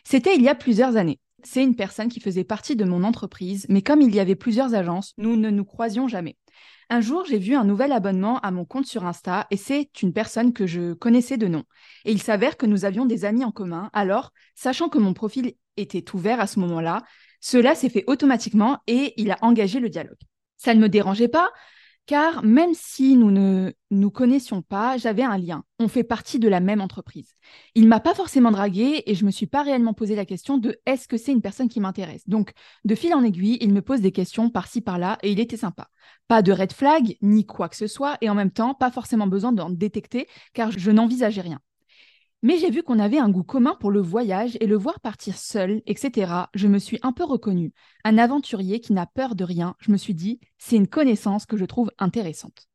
C'était il y a plusieurs années. C'est une personne qui faisait partie de mon entreprise, mais comme il y avait plusieurs agences, nous ne nous croisions jamais. Un jour, j'ai vu un nouvel abonnement à mon compte sur Insta et c'est une personne que je connaissais de nom. Et il s'avère que nous avions des amis en commun. Alors, sachant que mon profil était ouvert à ce moment-là, cela s'est fait automatiquement et il a engagé le dialogue. Ça ne me dérangeait pas car même si nous ne nous connaissions pas, j'avais un lien. On fait partie de la même entreprise. Il m'a pas forcément dragué et je me suis pas réellement posé la question de est-ce que c'est une personne qui m'intéresse? Donc, de fil en aiguille, il me pose des questions par-ci par-là et il était sympa. Pas de red flag ni quoi que ce soit et en même temps, pas forcément besoin d'en détecter car je n'envisageais rien. Mais j'ai vu qu'on avait un goût commun pour le voyage et le voir partir seul, etc. Je me suis un peu reconnue. Un aventurier qui n'a peur de rien. Je me suis dit, c'est une connaissance que je trouve intéressante.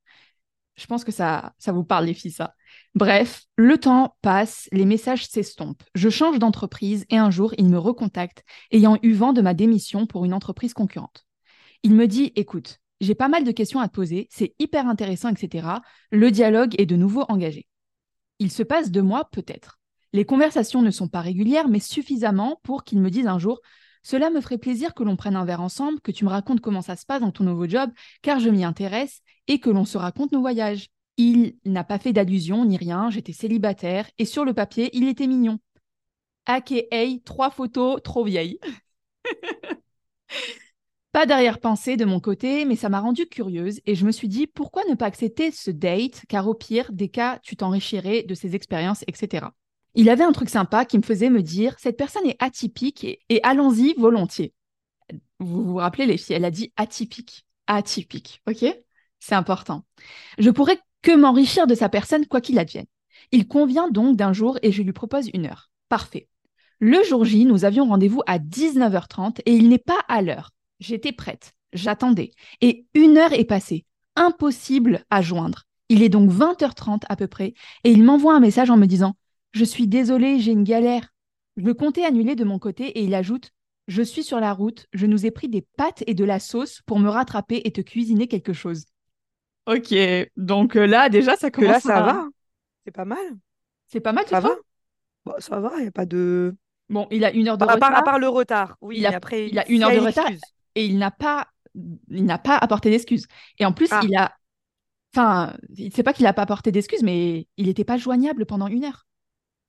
Je pense que ça, ça vous parle, les filles, ça. Bref, le temps passe, les messages s'estompent. Je change d'entreprise et un jour, il me recontacte, ayant eu vent de ma démission pour une entreprise concurrente. Il me dit Écoute, j'ai pas mal de questions à te poser, c'est hyper intéressant, etc. Le dialogue est de nouveau engagé. Il se passe deux mois, peut-être. Les conversations ne sont pas régulières, mais suffisamment pour qu'il me dise un jour Cela me ferait plaisir que l'on prenne un verre ensemble, que tu me racontes comment ça se passe dans ton nouveau job, car je m'y intéresse, et que l'on se raconte nos voyages. Il n'a pas fait d'allusion ni rien, j'étais célibataire, et sur le papier, il était mignon. AKA, trois photos trop vieilles. Pas d'arrière-pensée de mon côté, mais ça m'a rendue curieuse et je me suis dit pourquoi ne pas accepter ce date, car au pire des cas, tu t'enrichirais de ses expériences, etc. Il avait un truc sympa qui me faisait me dire cette personne est atypique et, allons-y volontiers. Vous vous rappelez les filles, elle a dit atypique. Atypique, ok? C'est important. Je pourrais que m'enrichir de sa personne quoi qu'il advienne. Il convient donc d'un jour et je lui propose une heure. Parfait. Le jour J, nous avions rendez-vous à 19h30 et il n'est pas à l'heure. J'étais prête, j'attendais. Et une heure est passée. Impossible à joindre. Il est donc 20h30 à peu près, et il m'envoie un message en me disant Je suis désolé, j'ai une galère. Je le comptais annuler de mon côté et il ajoute Je suis sur la route, je nous ai pris des pâtes et de la sauce pour me rattraper et te cuisiner quelque chose. Ok, donc euh, là déjà ça commence. là ça va, c'est pas mal. C'est pas mal, ça va. Bon, bah, ça va, il n'y a pas de. Bon, il a une heure de retard. à part le retard, oui. Il a, après, il a une heure de retard et il n'a pas, il n'a pas apporté d'excuses. Et en plus, ah. il a, enfin, c'est pas qu'il n'a pas apporté d'excuses, mais il n'était pas joignable pendant une heure.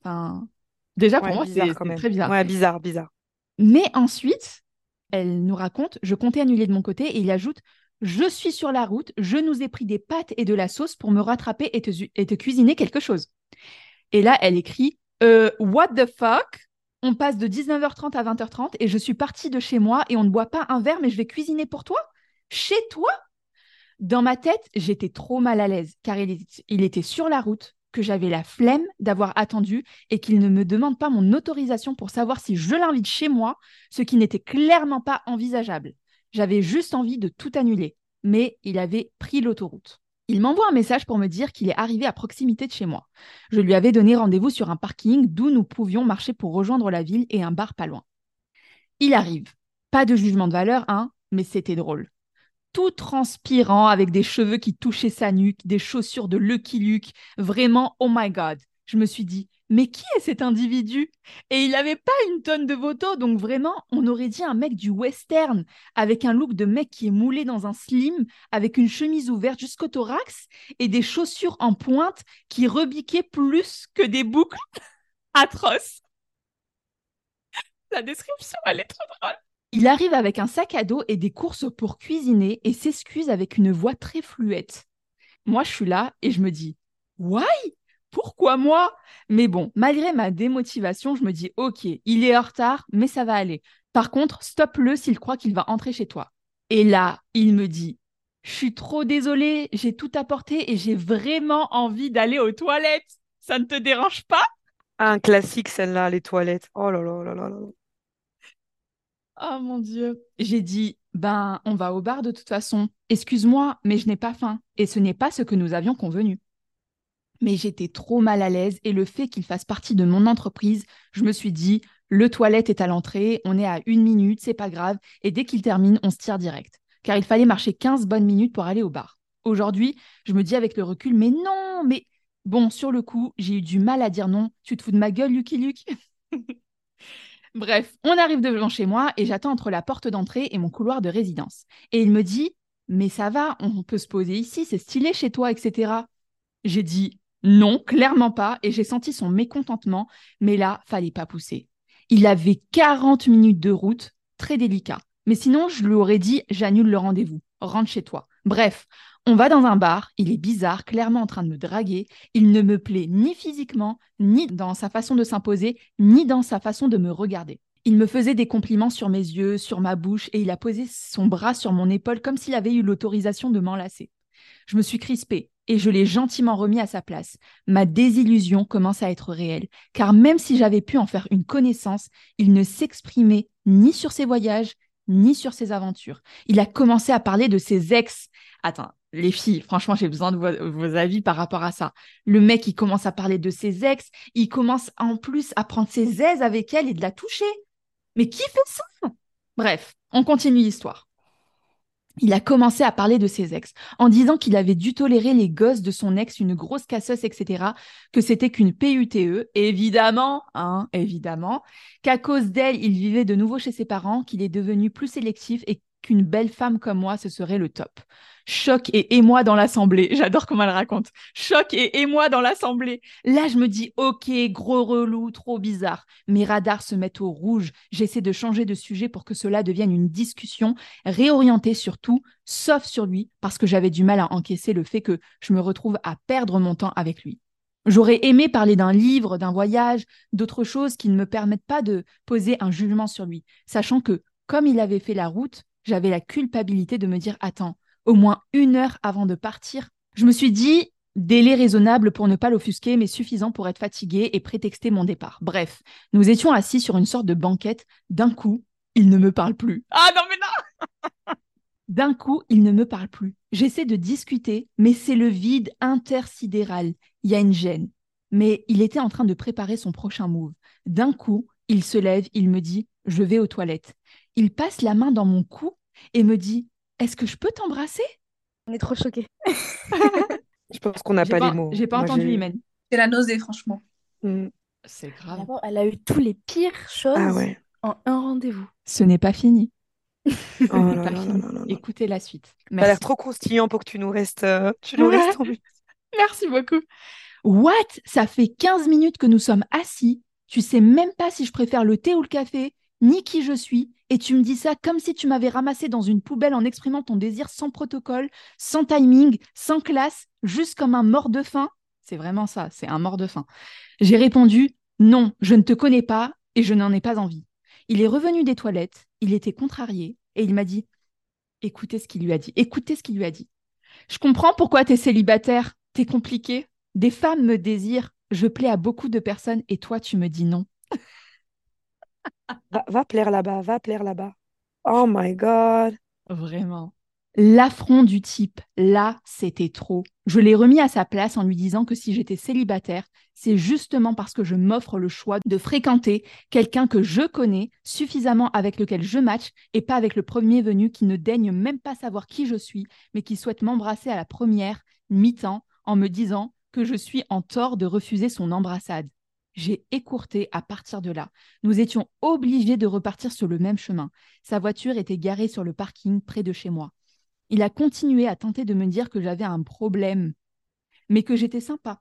Enfin, déjà pour moi, c'est très bizarre. Ouais, bizarre, bizarre. Mais ensuite, elle nous raconte, je comptais annuler de mon côté, et il ajoute, je suis sur la route, je nous ai pris des pâtes et de la sauce pour me rattraper et te, et te cuisiner quelque chose. Et là, elle écrit, euh, what the fuck? On passe de 19h30 à 20h30 et je suis partie de chez moi et on ne boit pas un verre, mais je vais cuisiner pour toi Chez toi Dans ma tête, j'étais trop mal à l'aise car il, était sur la route, que j'avais la flemme d'avoir attendu et qu'il ne me demande pas mon autorisation pour savoir si je l'invite chez moi, ce qui n'était clairement pas envisageable. J'avais juste envie de tout annuler, mais il avait pris l'autoroute. Il m'envoie un message pour me dire qu'il est arrivé à proximité de chez moi. Je lui avais donné rendez-vous sur un parking d'où nous pouvions marcher pour rejoindre la ville et un bar pas loin. Il arrive. Pas de jugement de valeur, hein, mais c'était drôle. Tout transpirant, avec des cheveux qui touchaient sa nuque, des chaussures de Lucky Luke, vraiment, oh my god. Je me suis dit, mais qui est cet individu? Et il n'avait pas une tonne de photos, donc vraiment, on aurait dit un mec du western, avec un look de mec qui est moulé dans un slim, avec une chemise ouverte jusqu'au thorax et des chaussures en pointe qui rebiquaient plus que des boucles atroces. La description, elle est trop drôle. Il arrive avec un sac à dos et des courses pour cuisiner et s'excuse avec une voix très fluette. Moi, je suis là et je me dis, Why? Pourquoi moi? Mais bon, malgré ma démotivation, je me dis, ok, il est en retard, mais ça va aller. Par contre, stoppe-le s'il croit qu'il va entrer chez toi. Et là, il me dit, je suis trop désolée, j'ai tout apporté et j'ai vraiment envie d'aller aux toilettes. Ça ne te dérange pas? Un classique, celle-là, les toilettes. Oh là là là là là. Oh mon Dieu. J'ai dit, ben, on va au bar de toute façon. Excuse-moi, mais je n'ai pas faim. Et ce n'est pas ce que nous avions convenu mais j'étais trop mal à l'aise et le fait qu'il fasse partie de mon entreprise, je me suis dit, le toilette est à l'entrée, on est à une minute, c'est pas grave, et dès qu'il termine, on se tire direct. Car il fallait marcher 15 bonnes minutes pour aller au bar. Aujourd'hui, je me dis avec le recul, mais non, mais bon, sur le coup, j'ai eu du mal à dire non. Tu te fous de ma gueule, Lucky Luke? Bref, on arrive devant chez moi et j'attends entre la porte d'entrée et mon couloir de résidence. Et il me dit, mais ça va, on peut se poser ici, c'est stylé chez toi, etc. J'ai dit, non, clairement pas, et j'ai senti son mécontentement, mais là, fallait pas pousser. Il avait 40 minutes de route, très délicat. Mais sinon, je lui aurais dit j'annule le rendez-vous, rentre chez toi. Bref, on va dans un bar, il est bizarre, clairement en train de me draguer, il ne me plaît ni physiquement, ni dans sa façon de s'imposer, ni dans sa façon de me regarder. Il me faisait des compliments sur mes yeux, sur ma bouche, et il a posé son bras sur mon épaule comme s'il avait eu l'autorisation de m'enlacer. Je me suis crispée, et je l'ai gentiment remis à sa place. Ma désillusion commence à être réelle, car même si j'avais pu en faire une connaissance, il ne s'exprimait ni sur ses voyages, ni sur ses aventures. Il a commencé à parler de ses ex. Attends, les filles, franchement, j'ai besoin de vos, avis par rapport à ça. Le mec, il commence à parler de ses ex, il commence en plus à prendre ses aises avec elle et de la toucher. Mais qui fait ça? Bref, on continue l'histoire. Il a commencé à parler de ses ex, en disant qu'il avait dû tolérer les gosses de son ex, une grosse casseuse, etc., que c'était qu'une PUTE, évidemment, hein, évidemment, qu'à cause d'elle, il vivait de nouveau chez ses parents, qu'il est devenu plus sélectif et qu'une belle femme comme moi, ce serait le top. Choc et émoi dans l'assemblée. J'adore comment elle raconte. Choc et émoi dans l'assemblée. Là, je me dis, ok, gros relou, trop bizarre. Mes radars se mettent au rouge. J'essaie de changer de sujet pour que cela devienne une discussion réorientée sur tout, sauf sur lui, parce que j'avais du mal à encaisser le fait que je me retrouve à perdre mon temps avec lui. J'aurais aimé parler d'un livre, d'un voyage, d'autres choses qui ne me permettent pas de poser un jugement sur lui, sachant que, comme il avait fait la route, j'avais la culpabilité de me dire, attends, au moins une heure avant de partir. Je me suis dit, délai raisonnable pour ne pas l'offusquer, mais suffisant pour être fatigué et prétexter mon départ. Bref, nous étions assis sur une sorte de banquette. D'un coup, il ne me parle plus. Ah non, mais non D'un coup, il ne me parle plus. J'essaie de discuter, mais c'est le vide intersidéral. Il y a une gêne. Mais il était en train de préparer son prochain move. D'un coup, il se lève, il me dit Je vais aux toilettes. Il passe la main dans mon cou et me dit est-ce que je peux t'embrasser? On est trop choqués. Je pense qu'on n'a pas, pas, les mots. j'ai pas Moi, entendu, j'ai- Imen. C'est la nausée, franchement. Mm. C'est grave. D'abord, elle a eu tous les pires choses Ah ouais. en un rendez-vous. Ce n'est pas fini. Oh pas. Écoutez la suite. Ça a l'air trop croustillant pour que tu nous restes, euh, tu nous restes en. Merci beaucoup. What? Ça fait 15 minutes que nous sommes assis. Tu sais même pas si je préfère le thé ou le café, ni qui je suis. Et tu me dis ça comme si tu m'avais ramassé dans une poubelle en exprimant ton désir sans protocole, sans timing, sans classe, juste comme un mort de faim. C'est vraiment ça, c'est un mort de faim. J'ai répondu non, je ne te connais pas et je n'en ai pas envie. Il est revenu des toilettes, il était contrarié et il m'a dit écoutez ce qu'il lui a dit, écoutez ce qu'il lui a dit. Je comprends pourquoi tu es célibataire, t'es compliqué. Des femmes me désirent, je plais à beaucoup de personnes et toi tu me dis non. Va, plaire là-bas, va plaire là-bas. Oh my God. Vraiment. L'affront du type, là, c'était trop. Je l'ai remis à sa place en lui disant que si j'étais célibataire, c'est justement parce que je m'offre le choix de fréquenter quelqu'un que je connais suffisamment avec lequel je match et pas avec le premier venu qui ne daigne même pas savoir qui je suis, mais qui souhaite m'embrasser à la première, mi-temps, en me disant que je suis en tort de refuser son embrassade. J'ai écourté à partir de là. Nous étions obligés de repartir sur le même chemin. Sa voiture était garée sur le parking près de chez moi. Il a continué à tenter de me dire que j'avais un problème, mais que j'étais sympa,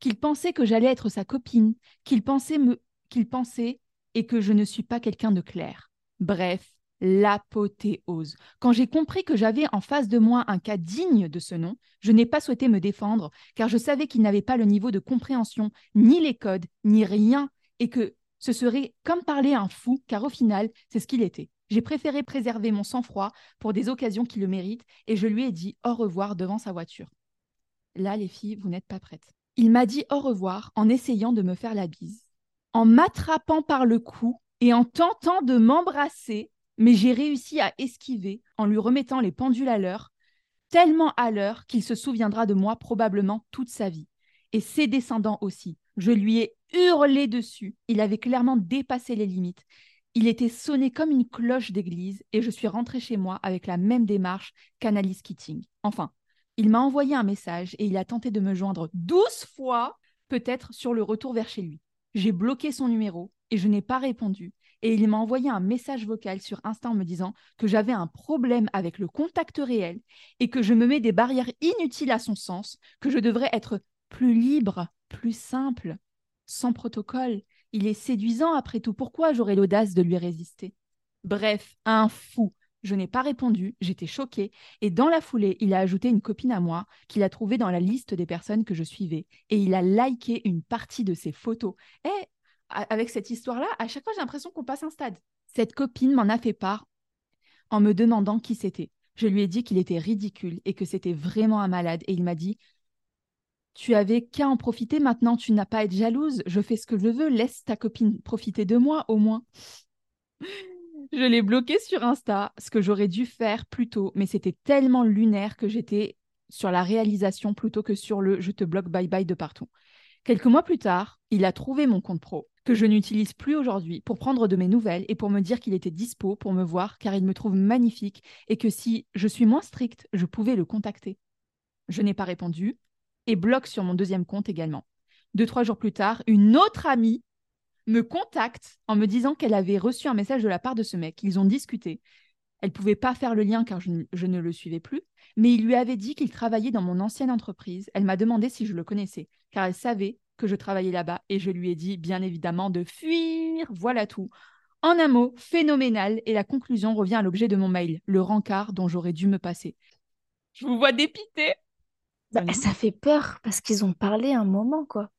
qu'il pensait que j'allais être sa copine, qu'il pensait me qu'il pensait et que je ne suis pas quelqu'un de clair. Bref, l'apothéose. Quand j'ai compris que j'avais en face de moi un cas digne de ce nom, je n'ai pas souhaité me défendre, car je savais qu'il n'avait pas le niveau de compréhension, ni les codes, ni rien, et que ce serait comme parler à un fou, car au final, c'est ce qu'il était. J'ai préféré préserver mon sang-froid pour des occasions qui le méritent, et je lui ai dit au revoir devant sa voiture. Là, les filles, vous n'êtes pas prêtes. Il m'a dit au revoir en essayant de me faire la bise, en m'attrapant par le cou et en tentant de m'embrasser, mais j'ai réussi à esquiver en lui remettant les pendules à l'heure, tellement à l'heure qu'il se souviendra de moi probablement toute sa vie. Et ses descendants aussi. Je lui ai hurlé dessus. Il avait clairement dépassé les limites. Il était sonné comme une cloche d'église et je suis rentrée chez moi avec la même démarche qu'Analyse Keating. Enfin, il m'a envoyé un message et il a tenté de me joindre douze fois, peut-être sur le retour vers chez lui. J'ai bloqué son numéro et je n'ai pas répondu. Et il m'a envoyé un message vocal sur Insta en me disant que j'avais un problème avec le contact réel et que je me mets des barrières inutiles à son sens, que je devrais être plus libre, plus simple, sans protocole. Il est séduisant après tout. Pourquoi j'aurais l'audace de lui résister? Bref, un fou. Je n'ai pas répondu, j'étais choquée, et dans la foulée, il a ajouté une copine à moi qu'il a trouvée dans la liste des personnes que je suivais, et il a liké une partie de ses photos. Et avec cette histoire-là, à chaque fois, j'ai l'impression qu'on passe un stade. Cette copine m'en a fait part en me demandant qui c'était. Je lui ai dit qu'il était ridicule et que c'était vraiment un malade, et il m'a dit tu avais qu'à en profiter maintenant, tu n'as pas à être jalouse, je fais ce que je veux, laisse ta copine profiter de moi au moins. Je l'ai bloqué sur Insta, ce que j'aurais dû faire plus tôt, mais c'était tellement lunaire que j'étais sur la réalisation plutôt que sur le je te bloque bye bye de partout. Quelques mois plus tard, il a trouvé mon compte pro, que je n'utilise plus aujourd'hui, pour prendre de mes nouvelles et pour me dire qu'il était dispo pour me voir car il me trouve magnifique et que si je suis moins stricte, je pouvais le contacter. Je n'ai pas répondu et bloque sur mon deuxième compte également. Deux, trois jours plus tard, une autre amie me contacte en me disant qu'elle avait reçu un message de la part de ce mec. Ils ont discuté. Elle pouvait pas faire le lien car je, ne- je ne le suivais plus, mais il lui avait dit qu'il travaillait dans mon ancienne entreprise. Elle m'a demandé si je le connaissais, car elle savait que je travaillais là-bas et je lui ai dit bien évidemment de fuir. Voilà tout. En un mot, phénoménal, et la conclusion revient à l'objet de mon mail, le rencard dont j'aurais dû me passer. Je vous vois dépité. Bah, non. ça fait peur parce qu'ils ont parlé un moment, quoi.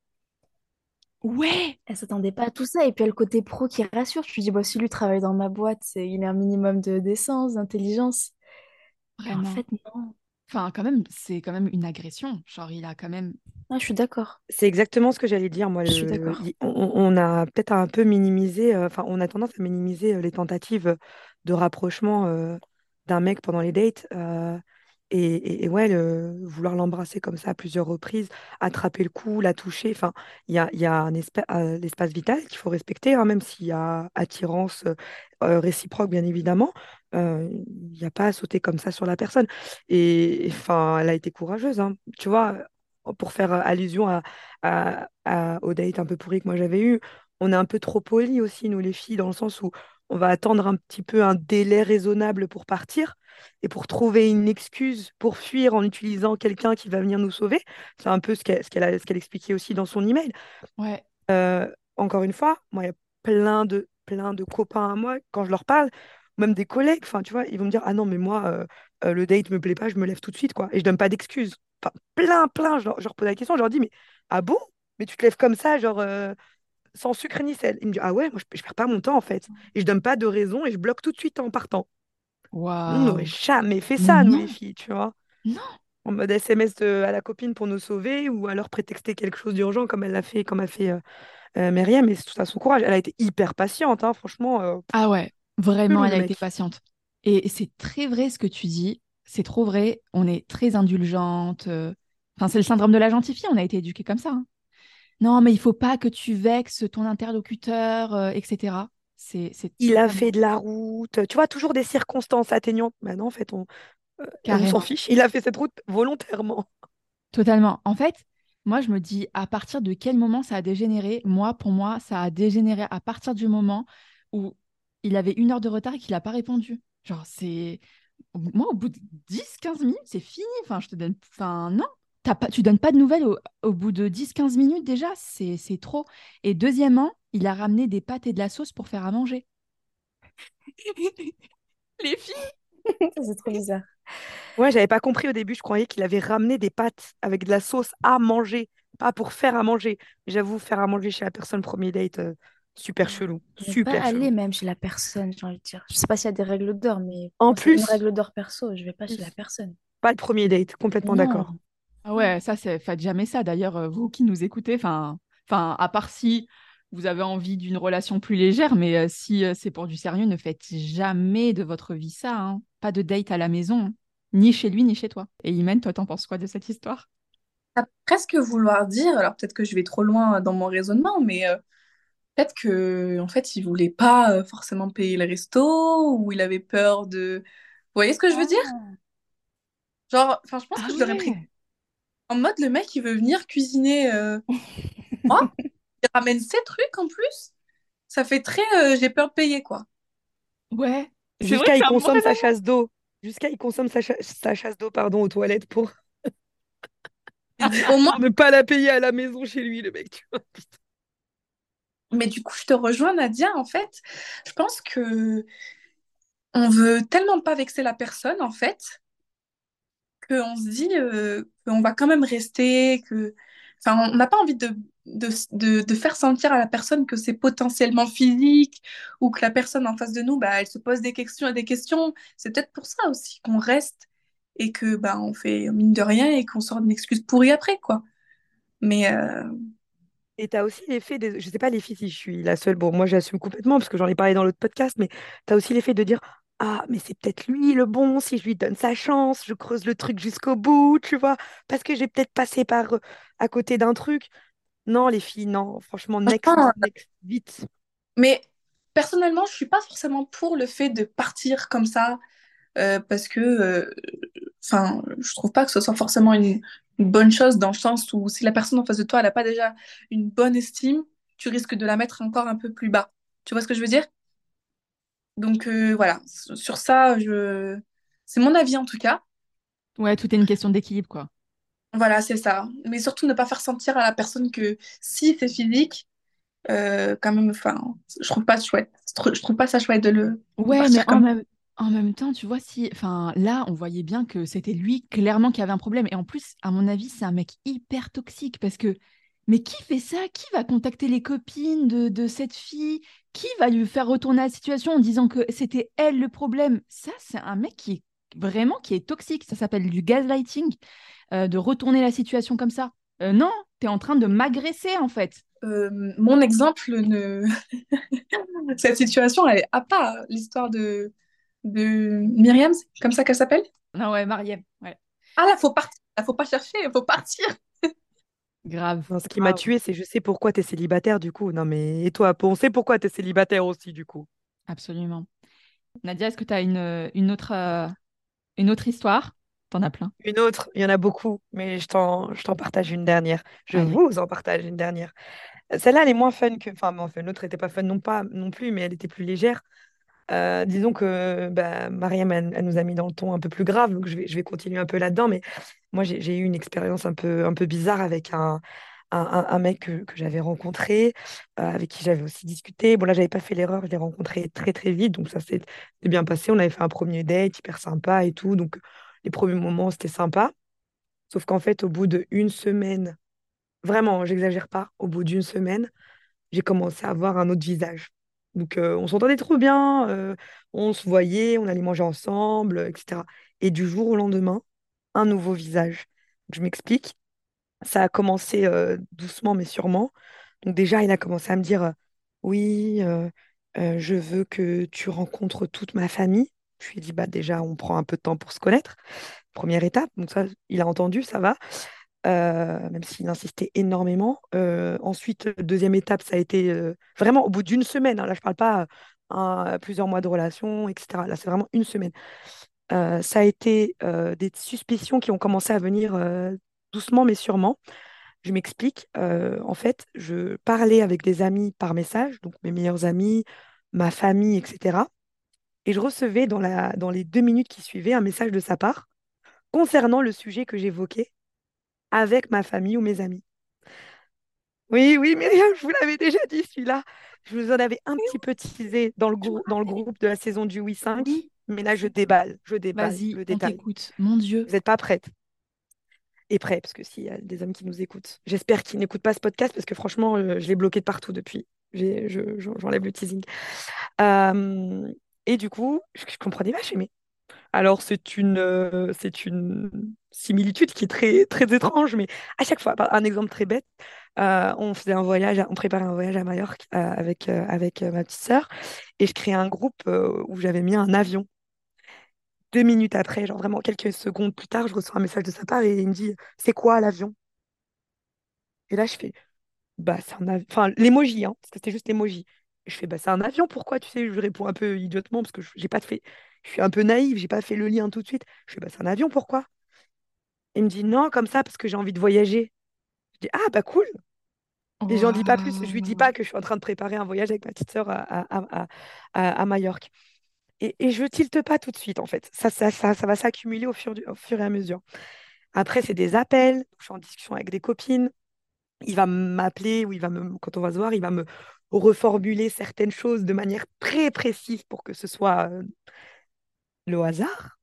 Ouais, Elle s'attendait pas à tout ça. Et puis, il y a le côté pro qui rassure. Tu te dis, bah, si lui travaille dans ma boîte, c'est... il a un minimum de décence, d'intelligence. En fait, non. Enfin, quand même, c'est quand même une agression. Genre, il a quand même. Ah, je suis d'accord. C'est exactement ce que j'allais dire, moi. Je suis le- d'accord. on a peut-être un peu minimisé, euh, enfin, on a tendance à minimiser euh, les tentatives de rapprochement euh, d'un mec pendant les dates. Euh, et, et- ouais, le- vouloir l'embrasser comme ça à plusieurs reprises, attraper le cou, la toucher. Enfin, il y a, y a un euh, l'espace vital qu'il faut respecter, hein, même s'il y a attirance euh, euh, réciproque, bien évidemment. euh, Il n'y a pas à sauter comme ça sur la personne. Et enfin, elle a été courageuse, hein. Tu vois, pour faire euh, allusion à, aux dates un peu pourries que moi j'avais eues, on est un peu trop poli aussi, nous les filles, dans le sens où on va attendre un petit peu un délai raisonnable pour partir et pour trouver une excuse pour fuir en utilisant quelqu'un qui va venir nous sauver. C'est un peu ce qu'elle ce qu'elle a- ce qu'elle expliquait aussi dans son email. Ouais. Euh, encore une fois, moi, il y a plein de, plein de copains à moi, quand je leur parle, même des collègues, enfin, tu vois, ils vont me dire, ah non, mais moi, euh, euh, le date me plaît pas, je me lève tout de suite, quoi. Et je donne pas d'excuses. Enfin, plein, plein, je leur, je leur pose la question, je leur dis, mais ah bon? Mais tu te lèves comme ça, genre, euh, sans sucre ni sel. Ils me disent, ah ouais, moi, je, je perds pas mon temps, en fait. Et je donne pas de raison et je bloque tout de suite en partant. Nous, on n'aurait jamais fait ça, nous, les filles, tu vois. non. En mode SMS de- à la copine pour nous sauver ou alors prétexter quelque chose d'urgent comme elle l'a fait, comme a fait euh, euh, Myriam, et c'est tout à son courage. Elle a été hyper patiente, hein, franchement. euh, Ah ouais, vraiment, elle le a été patiente. Et c'est très vrai ce que tu dis. C'est trop vrai. On est très indulgente. euh. Enfin, c'est le syndrome de la gentille fille. On a été éduqués comme ça. hein. Non, mais il faut pas que tu vexes ton interlocuteur, euh, etc. C'est Il a fait de la route, tu vois, toujours des circonstances atténuantes. Maintenant, en fait, on, euh, on s'en fiche. Il a fait cette route volontairement. Totalement. En fait, moi, je me dis à partir de quel moment ça a dégénéré? Moi, pour moi, ça a dégénéré à partir du moment où il avait une heure de retard et qu'il n'a pas répondu. Genre, c'est. Moi, au bout de 10-15 minutes, c'est fini. Enfin, je te donne. Enfin, non. T'as pas... Tu donnes pas de nouvelles au, au bout de 10-15 minutes déjà? C'est c'est trop. Et deuxièmement, il a ramené des pâtes et de la sauce pour faire à manger. Les filles. C'est trop bizarre. Ouais, j'avais pas compris au début. Je croyais qu'il avait ramené des pâtes avec de la sauce à manger, pas pour faire à manger. J'avoue, faire à manger chez la personne premier date, euh, super chelou, Ne pas super aller chelou. même chez la personne, j'ai envie de dire. Je sais pas s'il y a des règles d'or, mais En c'est une plus, règle d'or perso. Je vais pas chez la plus, personne. pas le premier date, complètement d'accord. Ah ouais, ça, c'est faites jamais ça. D'ailleurs, euh, vous qui nous écoutez, enfin, enfin, à part si vous avez envie d'une relation plus légère, mais euh, si euh, c'est pour du sérieux, ne faites jamais de votre vie ça. hein. Pas de date à la maison, hein. ni chez lui, ni chez toi. Et Imen, toi, t'en penses quoi de cette histoire? À presque vouloir dire, alors peut-être que je vais trop loin dans mon raisonnement, mais euh, peut-être que en fait il voulait pas forcément payer le resto ou il avait peur de. Vous voyez ce que je veux dire? Ah. Genre, enfin, je pense Ah que je l'aurais pris en mode le mec il veut venir cuisiner euh, moi, il ramène ses trucs en plus. Ça fait très euh, j'ai peur de payer quoi. Ouais. Jusqu'à il consomme sa chasse d'eau. Jusqu'à il consomme sa, cha- sa chasse d'eau, pardon, aux toilettes pour, au moins, ne pas la payer à la maison chez lui, le mec, tu vois. Putain. mais du coup je te rejoins Nadia en fait. Je pense que on veut tellement pas vexer la personne en fait qu'on se dit euh, qu'on va quand même rester, que... On n'a pas envie de, de, de, de faire sentir à la personne que c'est potentiellement physique ou que la personne en face de nous, bah, elle se pose des questions et des questions. C'est peut-être pour ça aussi qu'on reste et que bah, on fait mine de rien et qu'on sort d'une excuse pourrie après, quoi. Mais euh, Et tu as aussi l'effet, des... je sais pas les filles si je suis la seule, bon, moi j'assume complètement parce que j'en ai parlé dans l'autre podcast, mais tu as aussi l'effet de dire ah, mais c'est peut-être lui le bon, si je lui donne sa chance, je creuse le truc jusqu'au bout, tu vois, parce que j'ai peut-être passé par euh, à côté d'un truc. Non, les filles, non, franchement, next, Franchement, next, vite. Mais personnellement, je suis pas forcément pour le fait de partir comme ça euh, parce que, euh, enfin, je trouve pas que ce soit forcément une, une bonne chose dans le sens où si la personne en face de toi, elle a pas déjà une bonne estime, tu risques de la mettre encore un peu plus bas. Tu vois ce que je veux dire? Donc euh, voilà, sur ça, je... c'est mon avis en tout cas. Ouais, tout est une question d'équilibre, quoi. Voilà, c'est ça. Mais surtout ne pas faire sentir à la personne que si c'est physique, euh, quand même, enfin, je trouve pas chouette. Je trouve pas ça chouette de le de Ouais, mais en même, en même temps, tu vois, si, enfin, là, on voyait bien que c'était lui clairement qui avait un problème. Et en plus, à mon avis, c'est un mec hyper toxique parce que, mais qui fait ça? Qui va contacter les copines de, de cette fille? Qui va lui faire retourner la situation en disant que c'était elle le problème? Ça, c'est un mec qui est vraiment qui est toxique. Ça s'appelle du gaslighting, euh, de retourner la situation comme ça. Euh, non, tu es en train de m'agresser en fait. Euh, mon exemple ne cette situation elle est à part l'histoire de de Myriam comme ça qu'elle s'appelle? Ah ouais, Mariam, ouais, ah là faut partir faut pas chercher faut partir grave, Non, ce qui m'a tué, c'est je sais pourquoi t'es célibataire du coup. Non, mais et toi, on sait pourquoi t'es célibataire aussi du coup. absolument. Nadia, est-ce que tu as une, euh, une autre, euh, une autre histoire? T'en as plein. Une autre, il y en a beaucoup, mais je t'en, je t'en partage une dernière. Je Allez. vous en partage une dernière. Euh, Celle-là, elle est moins fun que. Enfin, fun. L'autre n'était pas fun non, pas, non plus, mais elle était plus légère. Euh, disons que bah, Mariam, elle, elle nous a mis dans le ton un peu plus grave, donc je vais, je vais continuer un peu là-dedans. Mais moi, j'ai eu une expérience un peu, un peu bizarre avec un, un, mec que, que j'avais rencontré, euh, avec qui j'avais aussi discuté. Bon, là, j'avais pas fait l'erreur, je l'ai rencontré très, très vite, donc ça s'est bien passé. On avait fait un premier date hyper sympa et tout, donc les premiers moments, c'était sympa. Sauf qu'en fait, au bout d'une semaine, vraiment, j'exagère pas, au bout d'une semaine, j'ai commencé à avoir un autre visage. Donc, euh, on s'entendait trop bien, euh, on se voyait, on allait manger ensemble, etc. Et du jour au lendemain, un nouveau visage. Je m'explique. Ça a commencé euh, doucement, mais sûrement. Donc, déjà, il a commencé à me dire, euh, oui, euh, je veux que tu rencontres toute ma famille. Je lui ai dit, bah, déjà, on prend un peu de temps pour se connaître. Première étape. Donc, ça, il a entendu, ça va même s'il insistait énormément. Ensuite, deuxième étape, ça a été vraiment au bout d'une semaine. hein, là, je ne parle pas plusieurs mois de relation, etc. Là, c'est vraiment une semaine. Euh, ça a été euh, des suspicions qui ont commencé à venir euh, doucement mais sûrement. Je m'explique. En fait, je parlais avec des amis par message, donc mes meilleurs amis, ma famille, etc. Et je recevais dans les deux minutes qui suivaient un message de sa part concernant le sujet que j'évoquais avec ma famille ou mes amis. Oui, oui, Myriam, je vous l'avais déjà dit, celui-là. Je vous en avais un petit peu teasé dans le, groupe de la saison du Oui 5, Oui, mais là, je déballe, je déballe Vas-y, le on détail. t'écoute. Mon Dieu. Vous n'êtes pas prêtes et prêts, parce que s'il y a des hommes qui nous écoutent, j'espère qu'ils n'écoutent pas ce podcast, parce que franchement, euh, je l'ai bloqué de partout depuis. J'ai- je- je- j'enlève le teasing. Euh, et du coup, je, je comprenais pas, je mais alors, c'est une, euh, c'est une similitude qui est très, très étrange, mais à chaque fois, un exemple très bête, euh, on faisait un voyage, on préparait un voyage à Majorque avec, avec ma petite sœur, et je créais un groupe où j'avais mis un avion. Deux minutes après, genre vraiment quelques secondes plus tard, je reçois un message de sa part et il me dit, C'est quoi l'avion? Et là, je fais, Bah, c'est un avion. Enfin, l'emoji, hein, parce que c'était juste l'emoji. Et je fais, Bah, c'est un avion, pourquoi? Tu sais, je réponds un peu idiotement, parce que je- j'ai pas fait. Je suis un peu naïve, j'ai pas fait le lien tout de suite. Je fais, Bah, c'est un avion, pourquoi? Il me dit non, comme ça, parce que j'ai envie de voyager. Je dis, ah, bah cool. Et j'en dis pas plus. Je lui dis pas que je suis en train de préparer un voyage avec ma petite sœur à, à, à, à, à Majorque. Et, et je tilte pas tout de suite, en fait. Ça, ça, ça, ça va s'accumuler au au fur et à mesure. Après, c'est des appels. Je suis en discussion avec des copines. Il va m'appeler ou il va me, quand on va se voir, il va me reformuler certaines choses de manière très précise pour que ce soit euh, le hasard.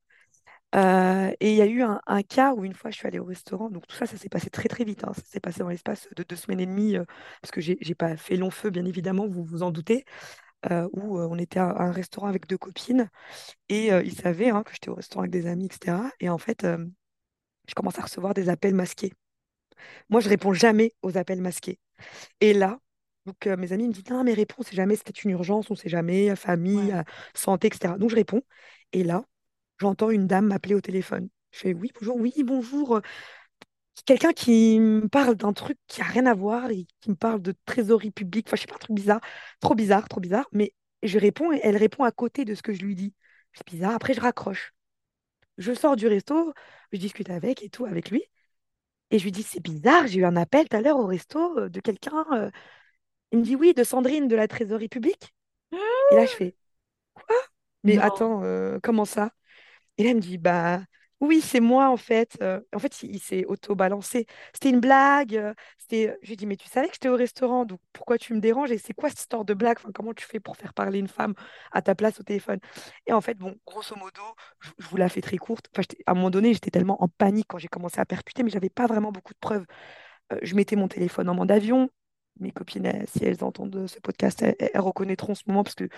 Euh, et il y a eu un, cas où une fois je suis allée au restaurant, donc tout ça, ça s'est passé très très vite, hein. Ça s'est passé dans l'espace de deux semaines et demie, euh, parce que j'ai pas fait long feu, bien évidemment, vous vous en doutez, euh, où euh, on était à, un restaurant avec deux copines, et euh, ils savaient hein, que j'étais au restaurant avec des amis, etc. Et en fait, euh, je commence à recevoir des appels masqués. Moi, je réponds jamais aux appels masqués. Et là, Donc, mes amis me disent, non, mais réponds, c'est jamais, c'était une urgence, on sait jamais, famille, Ouais. santé, etc. Donc, je réponds. Et là, j'entends une dame m'appeler au téléphone. Je fais, oui, bonjour, oui, bonjour. Quelqu'un qui me parle d'un truc qui a rien à voir et qui me parle de trésorerie publique. Enfin, je sais pas, un truc bizarre. Trop bizarre, trop bizarre. Mais je réponds et elle répond à côté de ce que je lui dis. C'est bizarre. Après, je raccroche. Je sors du resto, je discute avec et tout, avec lui. Et je lui dis, c'est bizarre, j'ai eu un appel tout à l'heure au resto euh, de quelqu'un. euh, Il me dit, oui, de Sandrine de la trésorerie publique. Et là, je fais, mais Non. attends, euh, comment ça? Et là, elle me dit, bah oui, c'est moi en fait. En fait, il, s'est auto-balancé. C'était une blague. C'était... Je lui dit, mais tu savais que j'étais au restaurant, donc pourquoi tu me déranges? Et c'est quoi cette histoire de blague? Comment tu fais pour faire parler une femme à ta place au téléphone? Et en fait, bon, grosso modo, je, vous la fais très courte. À un moment donné, j'étais tellement en panique quand j'ai commencé à percuter, mais j'avais pas vraiment beaucoup de preuves. Je mettais mon téléphone en mode avion. Mes copines, si elles entendent ce podcast, elles, reconnaîtront ce moment parce que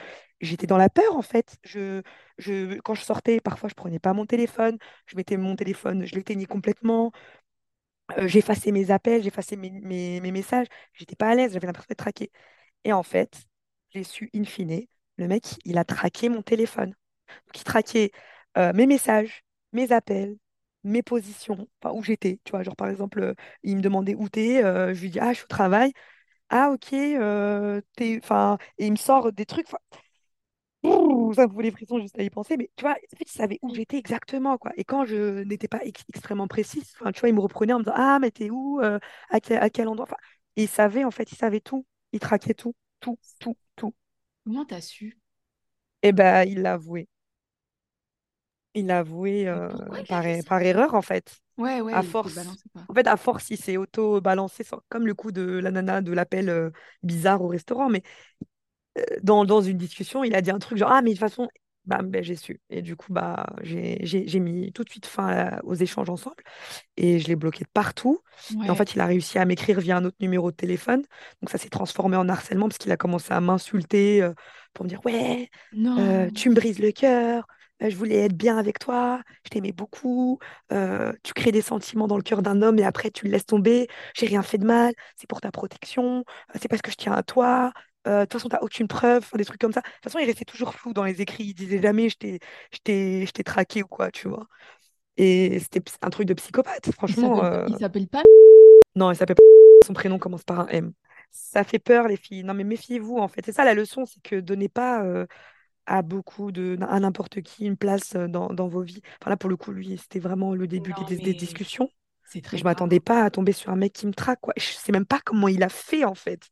j'étais dans la peur en fait. Je, je, quand je sortais, parfois je prenais pas mon téléphone, je mettais mon téléphone, je l'éteignais complètement, euh, j'effaçais mes appels, j'effaçais mes, mes, mes messages. J'étais pas à l'aise, j'avais l'impression d'être traquée. Et en fait, j'ai su in fine, le mec, il a traqué mon téléphone. Donc, il traquait euh, mes messages, mes appels, mes positions, enfin où j'étais. Tu vois, genre par exemple, euh, il me demandait où t'es, euh, je lui dis ah je suis au travail. Ah, ok, euh, t'es... Enfin, et il me sort des trucs. ouh, ça me fout les frissons juste à y penser. Mais tu vois, en fait, il savait où j'étais exactement, quoi. Et quand je n'étais pas ex- extrêmement précise, enfin, tu vois, il me reprenait en me disant, Ah, mais t'es où? euh, à quel, à quel endroit? Enfin, et il savait, en fait, il savait tout. Il traquait tout, tout, tout, tout. Comment t'as su? Et ben, il l'a avoué. Il l'a avoué Mais euh, pourquoi il a par, fait er- ça? par erreur, en fait. Ouais, À ouais, force. En fait, à force, il s'est auto-balancé, comme le coup de la nana de l'appel euh, bizarre au restaurant. Mais dans, dans une discussion, il a dit un truc genre, ah, mais de toute façon, bah, j'ai su. Et du coup, bah, j'ai mis tout de suite fin à- aux échanges ensemble et je l'ai bloqué de partout. Et en fait, il a réussi à m'écrire via un autre numéro de téléphone. Donc, ça s'est transformé en harcèlement parce qu'il a commencé à m'insulter euh, pour me dire, ouais, euh, tu me brises le cœur. Euh, Je voulais être bien avec toi, je t'aimais beaucoup. euh, tu crées des sentiments dans le cœur d'un homme et après tu le laisses tomber. J'ai rien fait de mal, c'est pour ta protection, euh, c'est parce que je tiens à toi. Euh, De toute façon, t'as aucune preuve, des trucs comme ça. De toute façon, il restait toujours flou dans les écrits. Il disait jamais je t'ai, traqué ou quoi, tu vois. Et c'était un truc de psychopathe, Il franchement. s'appelle euh, il s'appelle pas... Non, il s'appelle pas. Son prénom commence par un M. Ça fait peur, les filles. Non, mais méfiez-vous, en fait. C'est ça la leçon, c'est que donnez pas euh, à beaucoup de, à n'importe qui une place dans, dans vos vies. Enfin, là, pour le coup, lui, c'était vraiment le début des, Non, des- des mais discussions. c'est très je m'attendais pas à tomber sur un mec qui me traque, quoi. Je sais même pas comment il a fait, en fait.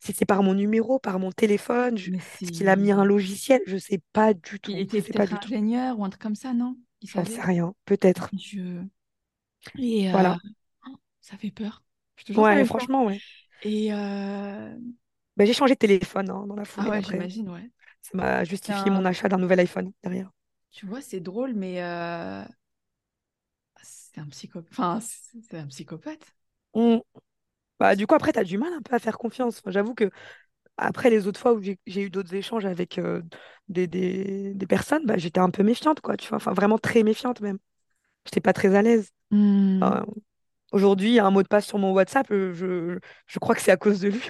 Si c'est par mon numéro, par mon téléphone, je- est-ce qu'il a mis un logiciel? Je sais pas du Il tout. Je était peut-être du tout. ingénieur ou un truc comme ça, non? Il J'en sais rien. Peut-être. Je... Et euh, Voilà. ça fait peur. Je te jure, ça Ouais, fait peur. franchement, ouais. Et euh, j'ai changé de téléphone hein, dans la ah foulée ouais, après. j'imagine, ouais. Ça m'a justifié mon achat d'un nouvel iPhone derrière. Tu vois, c'est drôle, mais euh, c'est un psychopathe. Enfin, c'est c'est un psychopathe. Mm. Bah, du coup, après, tu as du mal un peu à faire confiance. Enfin, j'avoue que après les autres fois où j'ai eu d'autres échanges avec euh, des, des, des personnes, bah, j'étais un peu méfiante, quoi, tu vois. Enfin, vraiment très méfiante même. J'étais pas très à l'aise. Enfin, aujourd'hui, un mot de passe sur mon WhatsApp, euh, je, je crois que c'est à cause de lui.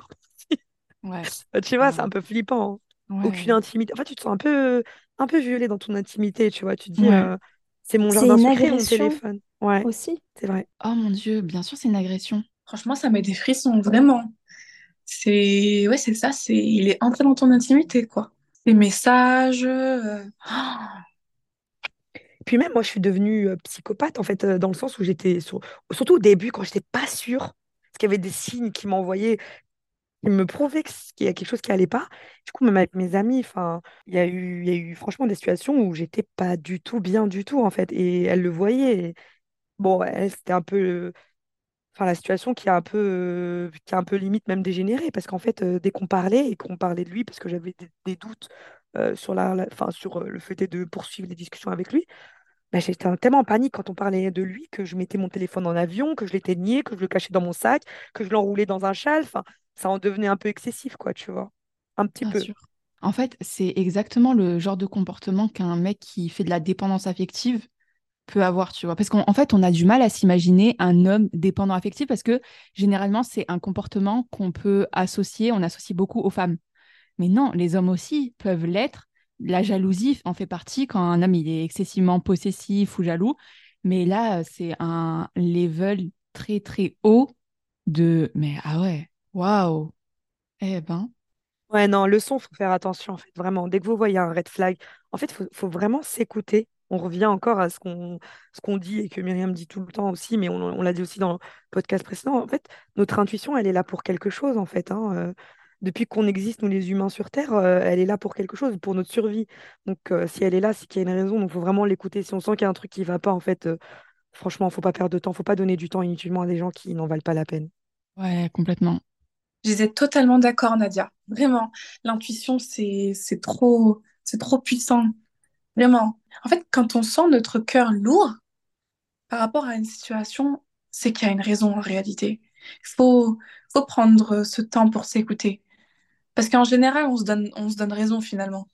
ouais. Bah, tu vois, c'est un peu flippant. Aucune intimité. En fait, tu te sens un peu, un peu violé dans ton intimité, tu vois. Tu te dis, Ouais. euh, c'est mon C'est jardin secret, mon téléphone. Ouais, aussi. c'est vrai. Oh mon Dieu, bien sûr, c'est une agression. Franchement, ça met des frissons, vraiment. C'est... Ouais, c'est ça, c'est... Il est entré dans ton intimité, quoi. Les messages... euh, Puis même, moi, je suis devenue euh, psychopathe, en fait, euh, dans le sens où j'étais, sur- surtout au début, quand j'étais pas sûre, parce qu'il y avait des signes qui m'envoyaient, qui me s- qu'il y a quelque chose qui allait pas. Du coup, même avec mes amis, enfin, il y a eu, il y a eu franchement des situations où j'étais pas du tout bien du tout, en fait, et elles le voyaient. Et bon, c'était un peu, enfin, la situation qui a un peu, qui a un peu limite même dégénéré, parce qu'en fait, dès qu'on parlait et qu'on parlait de lui, parce que j'avais des, doutes sur la, la- sur le fait de poursuivre les discussions avec lui. Bah, j'étais en- tellement en panique quand on parlait de lui que je mettais mon téléphone en avion, que je l'éteignais, que je le cachais dans mon sac, que je l'enroulais dans un châle. Enfin, ça en devenait un peu excessif, quoi, tu vois. Un petit Bien peu. sûr. En fait, c'est exactement le genre de comportement qu'un mec qui fait de la dépendance affective peut avoir, tu vois. Parce qu'en en fait, on a du mal à s'imaginer un homme dépendant affectif parce que généralement, c'est un comportement qu'on peut associer, on associe beaucoup aux femmes. Mais non, les hommes aussi peuvent l'être. La jalousie en fait partie quand un homme il est excessivement possessif ou jaloux. Mais là, c'est un level très très haut de mais ah ouais, waouh. Eh ben, Ouais, non, le son, faut faire attention, en fait, vraiment. Dès que vous voyez un red flag, en fait, il faut, faut vraiment s'écouter. On revient encore à ce qu'on ce qu'on dit et que Myriam dit tout le temps aussi, mais on, on l'a dit aussi dans le podcast précédent. En fait, notre intuition, elle est là pour quelque chose, en fait. hein, euh, depuis qu'on existe, nous les humains sur Terre, euh, elle est là pour quelque chose, pour notre survie. Donc, euh, si elle est là, c'est qu'il y a une raison. Donc, il faut vraiment l'écouter. Si on sent qu'il y a un truc qui va pas, en fait, euh, franchement, faut pas perdre de temps. Faut pas donner du temps inutilement à des gens qui n'en valent pas la peine. ouais, complètement. Je disais totalement d'accord, Nadia. Vraiment, l'intuition, c'est trop c'est trop puissant. Vraiment. En fait, quand on sent notre cœur lourd par rapport à une situation, c'est qu'il y a une raison en réalité. Il faut faut prendre ce temps pour s'écouter. Parce qu'en général, on se donne on se donne raison finalement.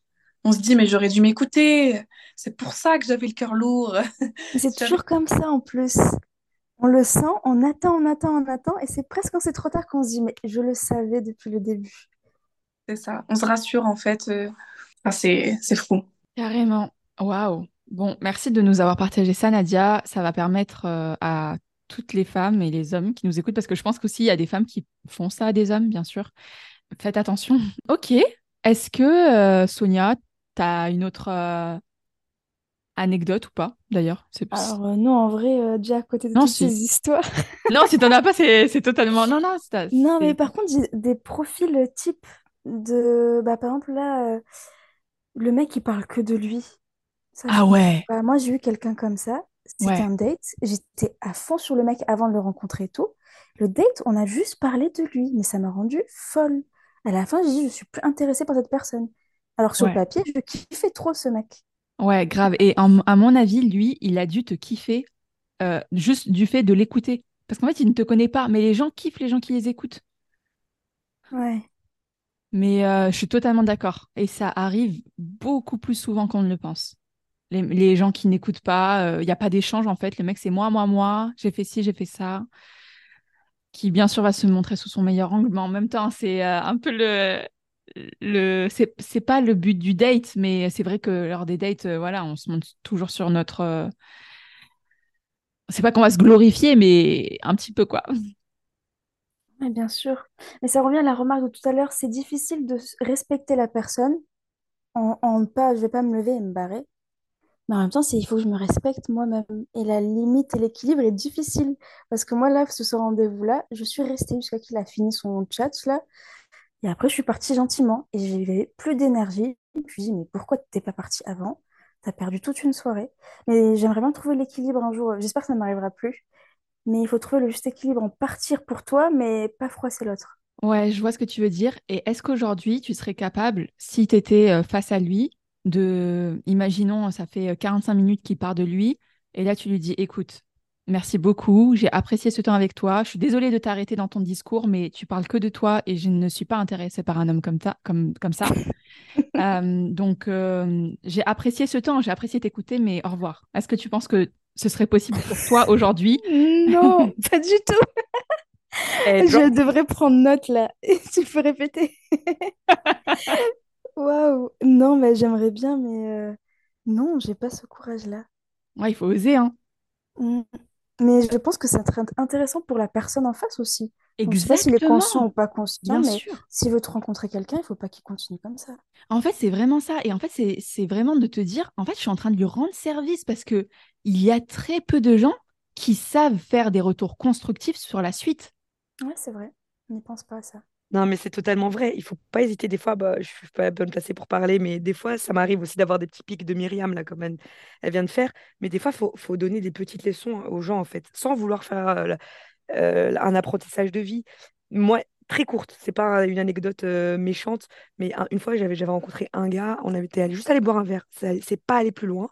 On se dit mais j'aurais dû m'écouter. C'est pour ça que j'avais le cœur lourd. C'est toujours comme ça en plus. On le sent, on attend, on attend, on attend, et c'est presque quand c'est trop tard qu'on se dit, mais je le savais depuis le début. C'est ça. On se rassure en fait. euh, enfin, c'est c'est fou. Carrément. Waouh. Bon, merci de nous avoir partagé ça, Nadia. Ça va permettre euh, à toutes les femmes et les hommes qui nous écoutent, parce que je pense qu'aussi il y a des femmes qui font ça à des hommes, bien sûr. Faites attention. Ok. Est-ce que, euh, Sonia, tu as une autre euh, anecdote ou pas, d'ailleurs? C'est... Alors euh, non, en vrai, euh, déjà à côté de Non, toutes si. ces histoires. Non, si t'en as pas, c'est totalement... Non, non, c'est... Non, mais par contre, des profils type de... Bah, par exemple, là, euh, le mec, il parle que de lui. Ça, Ah ouais, pas. Moi, j'ai eu quelqu'un comme ça. C'était ouais, un date. J'étais à fond sur le mec avant de le rencontrer et tout. Le date, on a juste parlé de lui, mais ça m'a rendue folle. À la fin, j'ai dit, je suis plus intéressée par cette personne. Alors sur le papier, je kiffais trop ce mec. Ouais, grave. Et en- à mon avis, lui, il a dû te kiffer euh, juste du fait de l'écouter. Parce qu'en fait, il ne te connaît pas, mais les gens kiffent les gens qui les écoutent. Ouais. Mais euh, je suis totalement d'accord. Et ça arrive beaucoup plus souvent qu'on ne le pense. Les, les gens qui n'écoutent pas, il n'y a pas d'échange en fait. Le mec, c'est moi, moi, moi, j'ai fait ci, j'ai fait ça. Qui, bien sûr, va se montrer sous son meilleur angle, mais en même temps, c'est euh, un peu le. Le c'est pas le but du date, mais c'est vrai que lors des dates, euh, voilà, on se montre toujours sur notre. euh, C'est pas qu'on va se glorifier, mais un petit peu quoi. Ouais, bien sûr. Mais ça revient à la remarque de tout à l'heure, c'est difficile de respecter la personne en, en pas, je vais pas me lever et me barrer. Mais en même temps, c'est, il faut que je me respecte moi-même. Et la limite et l'équilibre est difficile. Parce que moi, là, ce rendez-vous-là, je suis restée jusqu'à qu'il a fini son chat, là. Et après, je suis partie gentiment. Et j'avais plus d'énergie. Je me suis dit, mais pourquoi t'es pas partie avant? T'as perdu toute une soirée. Mais j'aimerais bien trouver l'équilibre un jour. J'espère que ça ne m'arrivera plus. Mais il faut trouver le juste équilibre en partir pour toi, mais pas froisser l'autre. Ouais, je vois ce que tu veux dire. Et est-ce qu'aujourd'hui, tu serais capable, si tu étais face à lui, de, imaginons, ça fait euh, 45 minutes qu'il part de lui, et là, tu lui dis, écoute, merci beaucoup, j'ai apprécié ce temps avec toi, je suis désolée de t'arrêter dans ton discours, mais tu parles que de toi et je ne suis pas intéressée par un homme comme, ta- comme, comme ça. Euh, donc, euh, j'ai apprécié ce temps, j'ai apprécié t'écouter, mais au revoir. Est-ce que tu penses que ce serait possible pour toi aujourd'hui? Non, pas du tout. Eh, genre, Je devrais prendre note là. Tu peux répéter. Waouh. Non, mais j'aimerais bien, mais euh, non, j'ai pas ce courage-là. Ouais, il faut oser, hein. Mm. Mais je pense que c'est intéressant pour la personne en face aussi. Donc, je sais pas s'il est conscient ou Exactement, pas conscient, bien mais s'il veut te rencontrer quelqu'un, il faut pas qu'il continue comme ça. En fait, c'est vraiment ça. Et en fait, c'est c'est vraiment de te dire, en fait, je suis en train de lui rendre service parce que il y a très peu de gens qui savent faire des retours constructifs sur la suite. Ouais, c'est vrai. On n'y pense pas à ça. Non, mais c'est totalement vrai. Il faut pas hésiter. Des fois, bah, je suis pas bonne placée pour parler, mais des fois, ça m'arrive aussi d'avoir des petits pics de Myriam, là, comme elle, vient de faire. Mais des fois, il faut, faut donner des petites leçons aux gens, en fait, sans vouloir faire euh, euh, un apprentissage de vie. Moi, très courte, c'est pas une anecdote euh, méchante, mais un- une fois, j'avais rencontré un gars, on avait été allé juste aller boire un verre, c'est pas aller plus loin.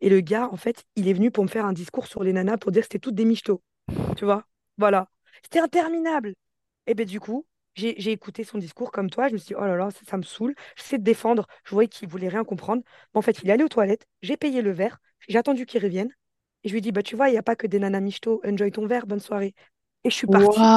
Et le gars, en fait, il est venu pour me faire un discours sur les nanas pour dire que c'était toutes des michtos, tu vois? Voilà. C'était interminable. Et ben du coup, j'ai écouté son discours comme toi, je me suis dit, oh là là, ça, ça me saoule. J'essaie de défendre, je voyais qu'il voulait rien comprendre. Mais en fait, il est allé aux toilettes, j'ai payé le verre, j'ai attendu qu'il revienne. Et je lui dis, bah, tu vois, il n'y a pas que des nanas michto. Enjoy ton verre, bonne soirée. Et je suis partie.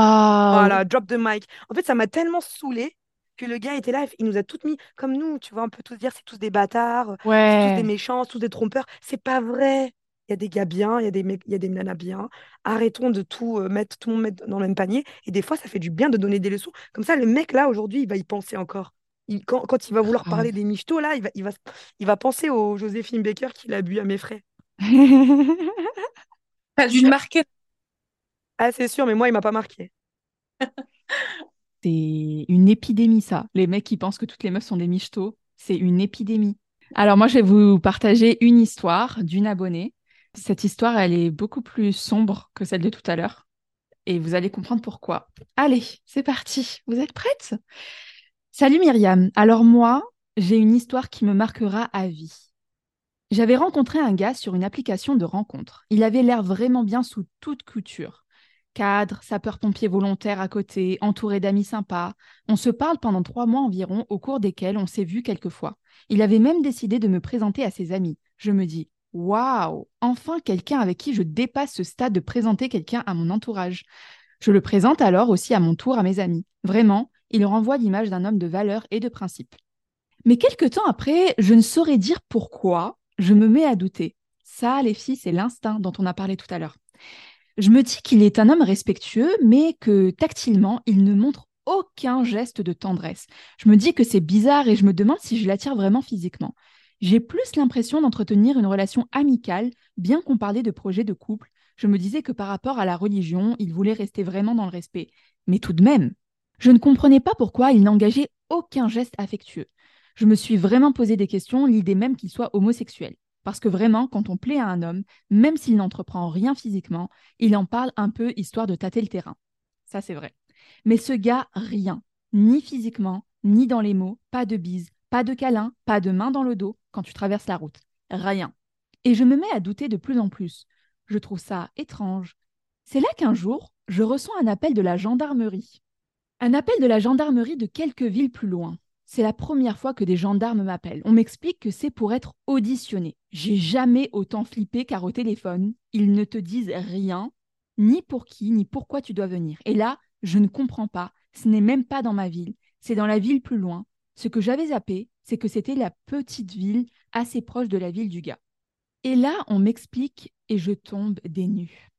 Voilà, drop the mic. En fait, ça m'a tellement saoulée que le gars était là, il nous a toutes mis comme nous, tu vois, on peut tous dire c'est tous des bâtards, c'est tous des Ouais. méchants, tous des trompeurs. C'est pas vrai. Il y a des gars bien, il y a des mecs, il y a des nanas bien. Arrêtons de tout euh, mettre, tout le monde mettre dans le même panier. Et des fois, ça fait du bien de donner des leçons. Comme ça, le mec là, aujourd'hui, il va y penser encore. Il- quand, quand il va vouloir parler Grave. des michtos, là, il va, il va, il va penser au Joséphine Baker qu'il a bu à mes frais. T'as dû le marquer. Ah, c'est sûr, mais moi, il m'a pas marqué. C'est une épidémie, ça. Les mecs qui pensent que toutes les meufs sont des michtos, c'est une épidémie. Alors moi, je vais vous partager une histoire d'une abonnée. Cette histoire, elle est beaucoup plus sombre que celle de tout à l'heure. Et vous allez comprendre pourquoi. Allez, c'est parti. Vous êtes prêtes? Salut Myriam. Alors moi, j'ai une histoire qui me marquera à vie. J'avais rencontré un gars sur une application de rencontre. Il avait l'air vraiment bien sous toute couture. Cadre, sapeur-pompier volontaire à côté, entouré d'amis sympas. On se parle pendant trois mois environ, au cours desquels on s'est vu quelques fois. Il avait même décidé de me présenter à ses amis. Je me dis, waouh, enfin quelqu'un avec qui je dépasse ce stade de présenter quelqu'un à mon entourage. Je le présente alors aussi à mon tour à mes amis. Vraiment, il renvoie l'image d'un homme de valeur et de principe. Mais quelque temps après, je ne saurais dire pourquoi, je me mets à douter. Ça, les filles, c'est l'instinct dont on a parlé tout à l'heure. Je me dis qu'il est un homme respectueux, mais que tactilement, il ne montre aucun geste de tendresse. Je me dis que c'est bizarre et je me demande si je l'attire vraiment physiquement. J'ai plus l'impression d'entretenir une relation amicale, bien qu'on parlait de projet de couple. Je me disais que par rapport à la religion, il voulait rester vraiment dans le respect. Mais tout de même, je ne comprenais pas pourquoi il n'engageait aucun geste affectueux. Je me suis vraiment posé des questions, l'idée même qu'il soit homosexuel. Parce que vraiment, quand on plaît à un homme, même s'il n'entreprend rien physiquement, il en parle un peu histoire de tâter le terrain. Ça, c'est vrai. Mais ce gars, rien. Ni physiquement, ni dans les mots, pas de bise, pas de câlin, pas de main dans le dos quand tu traverses la route. Rien. Et je me mets à douter de plus en plus. Je trouve ça étrange. C'est là qu'un jour, je reçois un appel de la gendarmerie. Un appel de la gendarmerie de quelques villes plus loin. C'est la première fois que des gendarmes m'appellent. On m'explique que c'est pour être auditionné. J'ai jamais autant flippé car au téléphone, ils ne te disent rien, ni pour qui, ni pourquoi tu dois venir. Et là, je ne comprends pas. Ce n'est même pas dans ma ville, c'est dans la ville plus loin. Ce que j'avais zappé, c'est que c'était la petite ville assez proche de la ville du gars. Et là, on m'explique et je tombe des nues.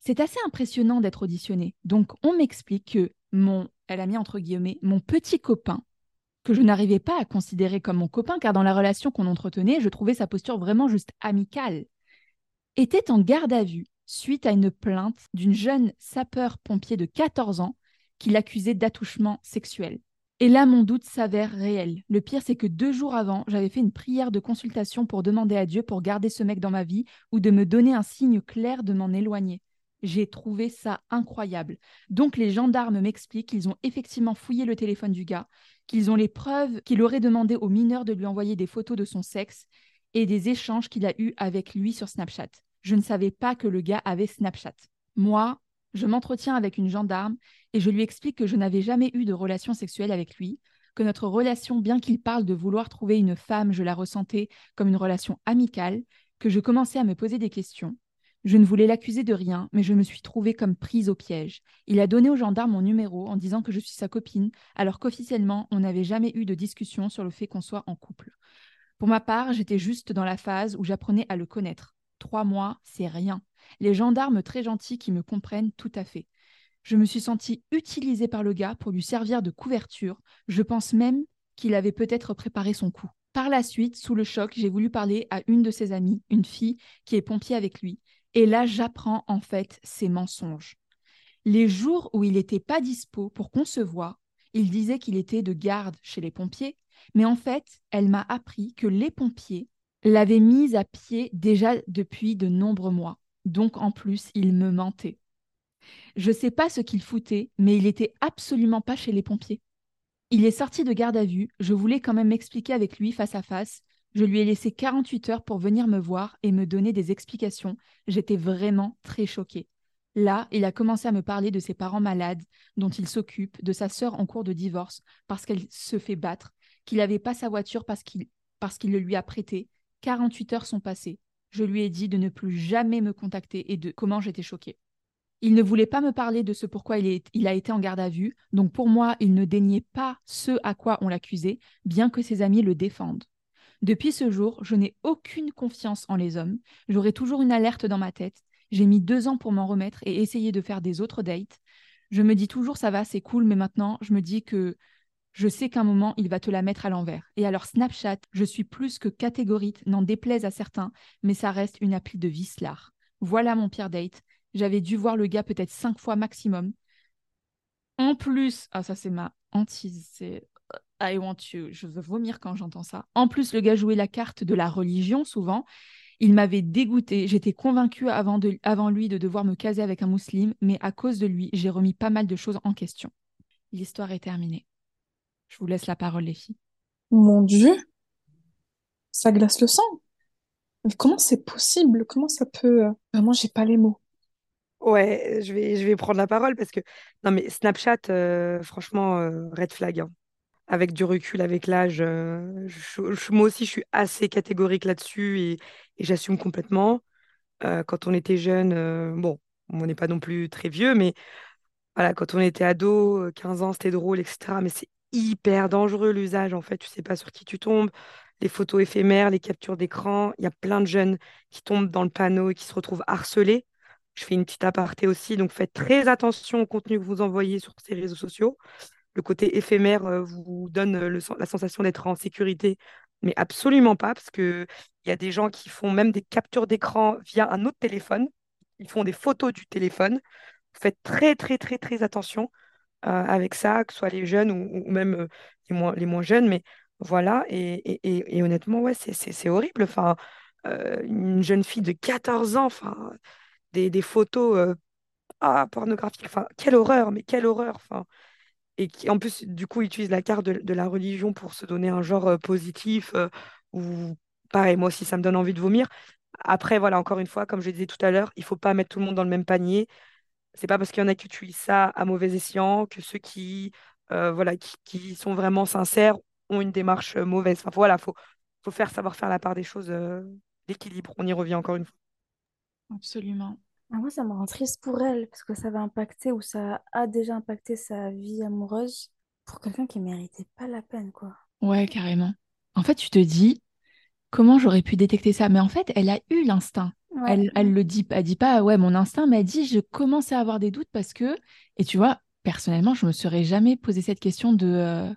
C'est assez impressionnant d'être auditionné. Donc, on m'explique que mon, elle a mis entre guillemets, mon petit copain, que je n'arrivais pas à considérer comme mon copain, car dans la relation qu'on entretenait, je trouvais sa posture vraiment juste amicale, était en garde à vue suite à une plainte d'une jeune sapeur-pompier de 14 ans qui l'accusait d'attouchement sexuel. Et là, mon doute s'avère réel. Le pire, c'est que deux jours avant, j'avais fait une prière de consultation pour demander à Dieu pour garder ce mec dans ma vie ou de me donner un signe clair de m'en éloigner. J'ai trouvé ça incroyable. Donc les gendarmes m'expliquent qu'ils ont effectivement fouillé le téléphone du gars, qu'ils ont les preuves qu'il aurait demandé au mineur de lui envoyer des photos de son sexe et des échanges qu'il a eus avec lui sur Snapchat. Je ne savais pas que le gars avait Snapchat. Moi, je m'entretiens avec une gendarme et je lui explique que je n'avais jamais eu de relation sexuelle avec lui, que notre relation, bien qu'il parle de vouloir trouver une femme, je la ressentais comme une relation amicale, que je commençais à me poser des questions. Je ne voulais l'accuser de rien, mais je me suis trouvée comme prise au piège. Il a donné au gendarme mon numéro en disant que je suis sa copine, alors qu'officiellement, on n'avait jamais eu de discussion sur le fait qu'on soit en couple. Pour ma part, j'étais juste dans la phase où j'apprenais à le connaître. Trois mois, c'est rien. Les gendarmes très gentils qui me comprennent tout à fait. Je me suis sentie utilisée par le gars pour lui servir de couverture. Je pense même qu'il avait peut-être préparé son coup. Par la suite, sous le choc, j'ai voulu parler à une de ses amies, une fille qui est pompier avec lui. Et là, j'apprends en fait ses mensonges. Les jours où il n'était pas dispo pour qu'on se voie, il disait qu'il était de garde chez les pompiers, mais en fait, elle m'a appris que les pompiers l'avaient mise à pied déjà depuis de nombreux mois. Donc en plus, il me mentait. Je ne sais pas ce qu'il foutait, mais il était absolument pas chez les pompiers. Il est sorti de garde à vue, je voulais quand même m'expliquer avec lui face à face. Je lui ai laissé 48 heures pour venir me voir et me donner des explications. J'étais vraiment très choquée. Là, il a commencé à me parler de ses parents malades, dont il s'occupe, de sa sœur en cours de divorce parce qu'elle se fait battre, qu'il n'avait pas sa voiture parce qu'il parce qu'il le lui a prêté. 48 heures sont passées. je lui ai dit de ne plus jamais me contacter et de comment j'étais choquée. Il ne voulait pas me parler de ce pourquoi il, a été en garde à vue, donc pour moi, il ne daignait pas ce à quoi on l'accusait, bien que ses amis le défendent. Depuis ce jour, je n'ai aucune confiance en les hommes, j'aurai toujours une alerte dans ma tête, j'ai mis deux ans pour m'en remettre et essayer de faire des autres dates. Je me dis toujours ça va, c'est cool, mais maintenant, je me dis que je sais qu'un moment, il va te la mettre à l'envers. Et alors Snapchat, je suis plus que catégorique, n'en déplaise à certains, mais ça reste une appli de vicelard. Voilà mon pire date. J'avais dû voir le gars peut-être cinq fois maximum. En plus, ah ça c'est ma hantise, c'est euh, I want you, je veux vomir quand j'entends ça. En plus, le gars jouait la carte de la religion souvent. Il m'avait dégoûté. J'étais convaincue avant, de, avant lui de devoir me caser avec un musulman, mais à cause de lui, j'ai remis pas mal de choses en question. L'histoire est terminée. Je vous laisse la parole, les filles. Mon Dieu, ça glace le sang. Comment c'est possible? Comment ça peut euh, Vraiment, j'ai pas les mots. Ouais, je vais, prendre la parole parce que non mais Snapchat, euh, franchement, euh, red flag. hein. Avec du recul, avec l'âge, euh, moi aussi, je suis assez catégorique là-dessus et, j'assume complètement. Quand on était jeune, bon, on n'est pas non plus très vieux, mais voilà, quand on était ado, euh, 15 ans, c'était drôle, etc. Mais c'est hyper dangereux l'usage, en fait. Tu sais pas sur qui tu tombes. Les photos éphémères, les captures d'écran, il y a plein de jeunes qui tombent dans le panneau et qui se retrouvent harcelés. Je fais une petite aparté aussi, donc faites très attention au contenu que vous envoyez sur ces réseaux sociaux. Le côté éphémère euh, vous donne euh, la sensation d'être en sécurité, mais absolument pas, parce qu'il y a des gens qui font même des captures d'écran via un autre téléphone. Ils font des photos du téléphone. Faites très, très, très, très attention euh, avec ça, que ce soit les jeunes ou, même les moins, jeunes. Mais voilà, et, honnêtement, ouais, c'est horrible. Enfin, une jeune fille de 14 ans, enfin, des, photos euh, ah, pornographiques. Enfin, quelle horreur, mais quelle horreur. Enfin, et qui, en plus, du coup, utilise la carte de, la religion pour se donner un genre euh, positif. euh, ou pareil, moi aussi, ça me donne envie de vomir. Après, voilà, encore une fois, comme je disais tout à l'heure, il faut pas mettre tout le monde dans le même panier. C'est pas parce qu'il y en a qui utilisent ça à mauvais escient que ceux qui, voilà, qui, sont vraiment sincères ont une démarche mauvaise. Enfin, voilà, faut, faut faire savoir faire la part des choses, l'équilibre. On y revient encore une fois. Absolument. Ah, moi, ça me rend triste pour elle, parce que ça va impacter ou ça a déjà impacté sa vie amoureuse pour quelqu'un qui méritait pas la peine, quoi. Ouais, carrément. En fait, tu te dis, comment j'aurais pu détecter ça? Mais en fait, elle a eu l'instinct. Ouais. Elle, elle le dit, elle dit pas, ouais, mon instinct m'a dit, je commençais à avoir des doutes parce que, et tu vois, personnellement, je me serais jamais posé cette question de, euh,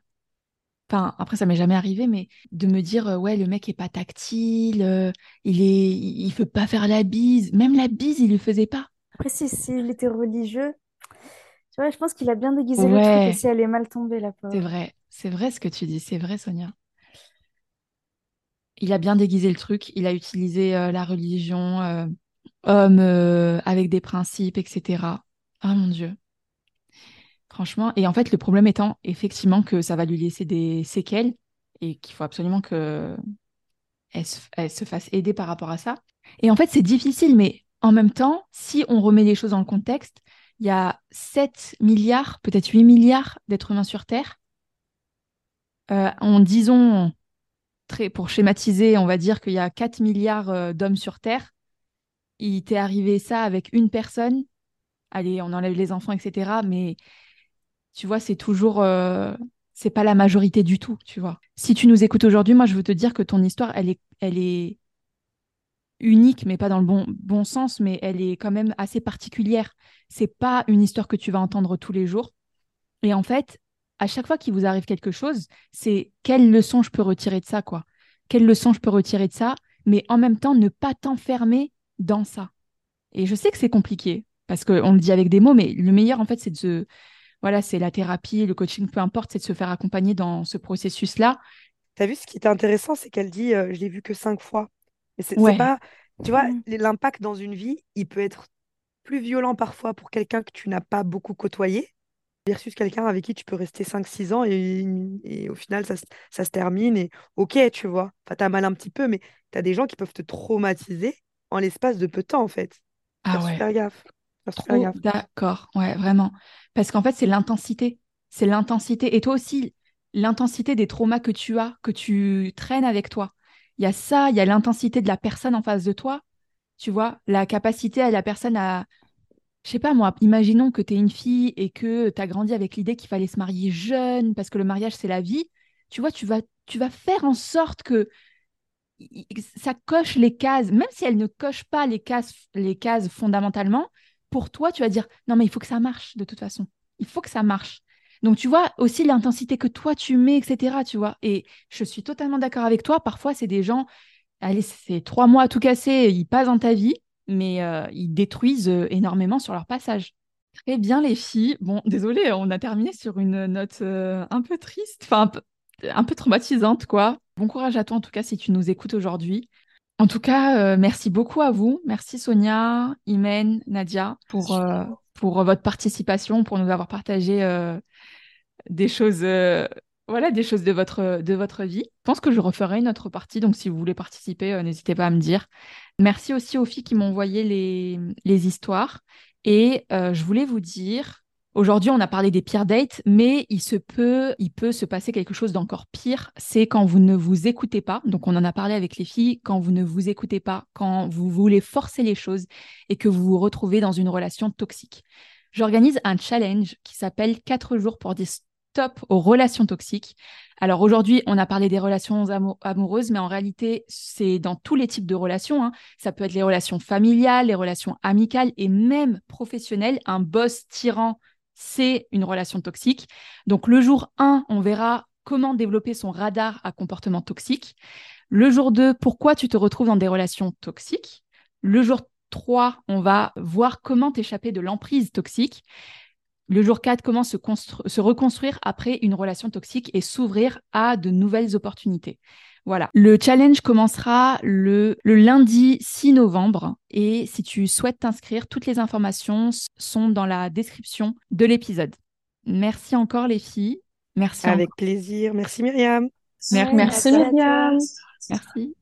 enfin, après, ça m'est jamais arrivé, mais de me dire, euh, ouais, le mec est pas tactile, euh, il est, il veut pas faire la bise, même la bise, il le faisait pas. Après, si, s'il était religieux, tu vois, je pense qu'il a bien déguisé le truc et Ouais, si elle est mal tombée, la c'est pauvre. vrai, c'est vrai ce que tu dis, c'est vrai, Sonia. Il a bien déguisé le truc, il a utilisé euh, la religion, homme avec des principes, etc. Ah mon Dieu. Franchement, et en fait, le problème étant effectivement que ça va lui laisser des séquelles et qu'il faut absolument que elle se, fasse aider par rapport à ça. Et en fait, c'est difficile, mais en même temps, si on remet les choses dans le contexte, il y a 7 milliards, peut-être 8 milliards d'êtres humains sur Terre. Euh, en disons, pour schématiser, on va dire qu'il y a 4 milliards euh, d'hommes sur Terre. Il t'est arrivé ça avec une personne. Allez, on enlève les enfants, etc. Mais tu vois, c'est toujours, euh, c'est pas la majorité du tout, tu vois. Si tu nous écoutes aujourd'hui, moi, je veux te dire que ton histoire, elle est, elle est unique, mais pas dans le bon, bon sens, mais elle est quand même assez particulière. C'est pas une histoire que tu vas entendre tous les jours. Et en fait, à chaque fois qu'il vous arrive quelque chose, c'est quelle leçon je peux retirer de ça, quoi. Quelle leçon je peux retirer de ça, mais en même temps, ne pas t'enfermer dans ça. Et je sais que c'est compliqué, parce qu'on le dit avec des mots, mais le meilleur, en fait, c'est de se voilà, c'est la thérapie, le coaching, peu importe, c'est de se faire accompagner dans ce processus-là. T'as vu ce qui est intéressant, c'est qu'elle dit euh, je l'ai vu que cinq fois. Mais c'est c'est Ouais, pas, tu vois, Mm. l'impact dans une vie, il peut être plus violent parfois pour quelqu'un que tu n'as pas beaucoup côtoyé, versus quelqu'un avec qui tu peux rester cinq six ans et, et au final, ça, se- ça se termine et ok, tu vois. Enfin, t'as mal un petit peu, mais t'as des gens qui peuvent te traumatiser en l'espace de peu de temps, en fait. ah ouais, super gaffe. Trop d'accord, ouais, vraiment. Parce qu'en fait, c'est l'intensité. C'est l'intensité. Et toi aussi, l'intensité des traumas que tu as, que tu traînes avec toi. Il y a ça, il y a l'intensité de la personne en face de toi, Tu vois, la capacité à la personne à, je sais pas moi, imaginons que tu es une fille et que tu as grandi avec l'idée qu'il fallait se marier jeune parce que le mariage c'est la vie. Tu vois, tu vas, tu vas faire en sorte que ça coche les cases, même si elle ne coche pas les cases, les cases fondamentalement, pour toi, tu vas dire non, mais il faut que ça marche de toute façon. Il faut que ça marche. Donc, tu vois aussi l'intensité que toi tu mets, etc. Tu vois. Et je suis totalement d'accord avec toi. Parfois, c'est des gens, allez, c'est trois mois à tout casser, ils passent dans ta vie, mais euh, ils détruisent euh, énormément sur leur passage. Très bien, les filles. Bon, désolé, on a terminé sur une note euh, un peu triste, enfin un un peu traumatisante, quoi. Bon courage à toi, en tout cas, si tu nous écoutes aujourd'hui. En tout cas, euh, merci beaucoup à vous. Merci Sonia, Imen, Nadia pour, euh, pour votre participation, pour nous avoir partagé euh, des choses, voilà, des choses de votre, de votre vie. Je pense que je referai une autre partie, donc si vous voulez participer, n'hésitez pas à me dire. Merci aussi aux filles qui m'ont envoyé les, les histoires. Et je voulais vous dire, Aujourd'hui, on a parlé des pires dates, mais il se peut, il peut se passer quelque chose d'encore pire. C'est quand vous ne vous écoutez pas. Donc, on en a parlé avec les filles. Quand vous ne vous écoutez pas, quand vous voulez forcer les choses et que vous vous retrouvez dans une relation toxique. J'organise un challenge qui s'appelle 4 jours pour dire stop aux relations toxiques. Alors aujourd'hui, on a parlé des relations amoureuses, mais en réalité, c'est dans tous les types de relations. Hein. Ça peut être les relations familiales, les relations amicales et même professionnelles. Un boss tyran c'est une relation toxique. Donc le jour 1, on verra comment développer son radar à comportement toxique. Le jour 2, pourquoi tu te retrouves dans des relations toxiques. Le jour 3, on va voir comment t'échapper de l'emprise toxique. Le jour 4, comment se, se, reconstruire après une relation toxique et s'ouvrir à de nouvelles opportunités. Voilà. Le challenge commencera le, lundi 6 novembre et si tu souhaites t'inscrire, toutes les informations sont dans la description de l'épisode. Merci encore les filles. Merci. Avec plaisir. Merci Myriam. Merci, Merci Myriam. Merci.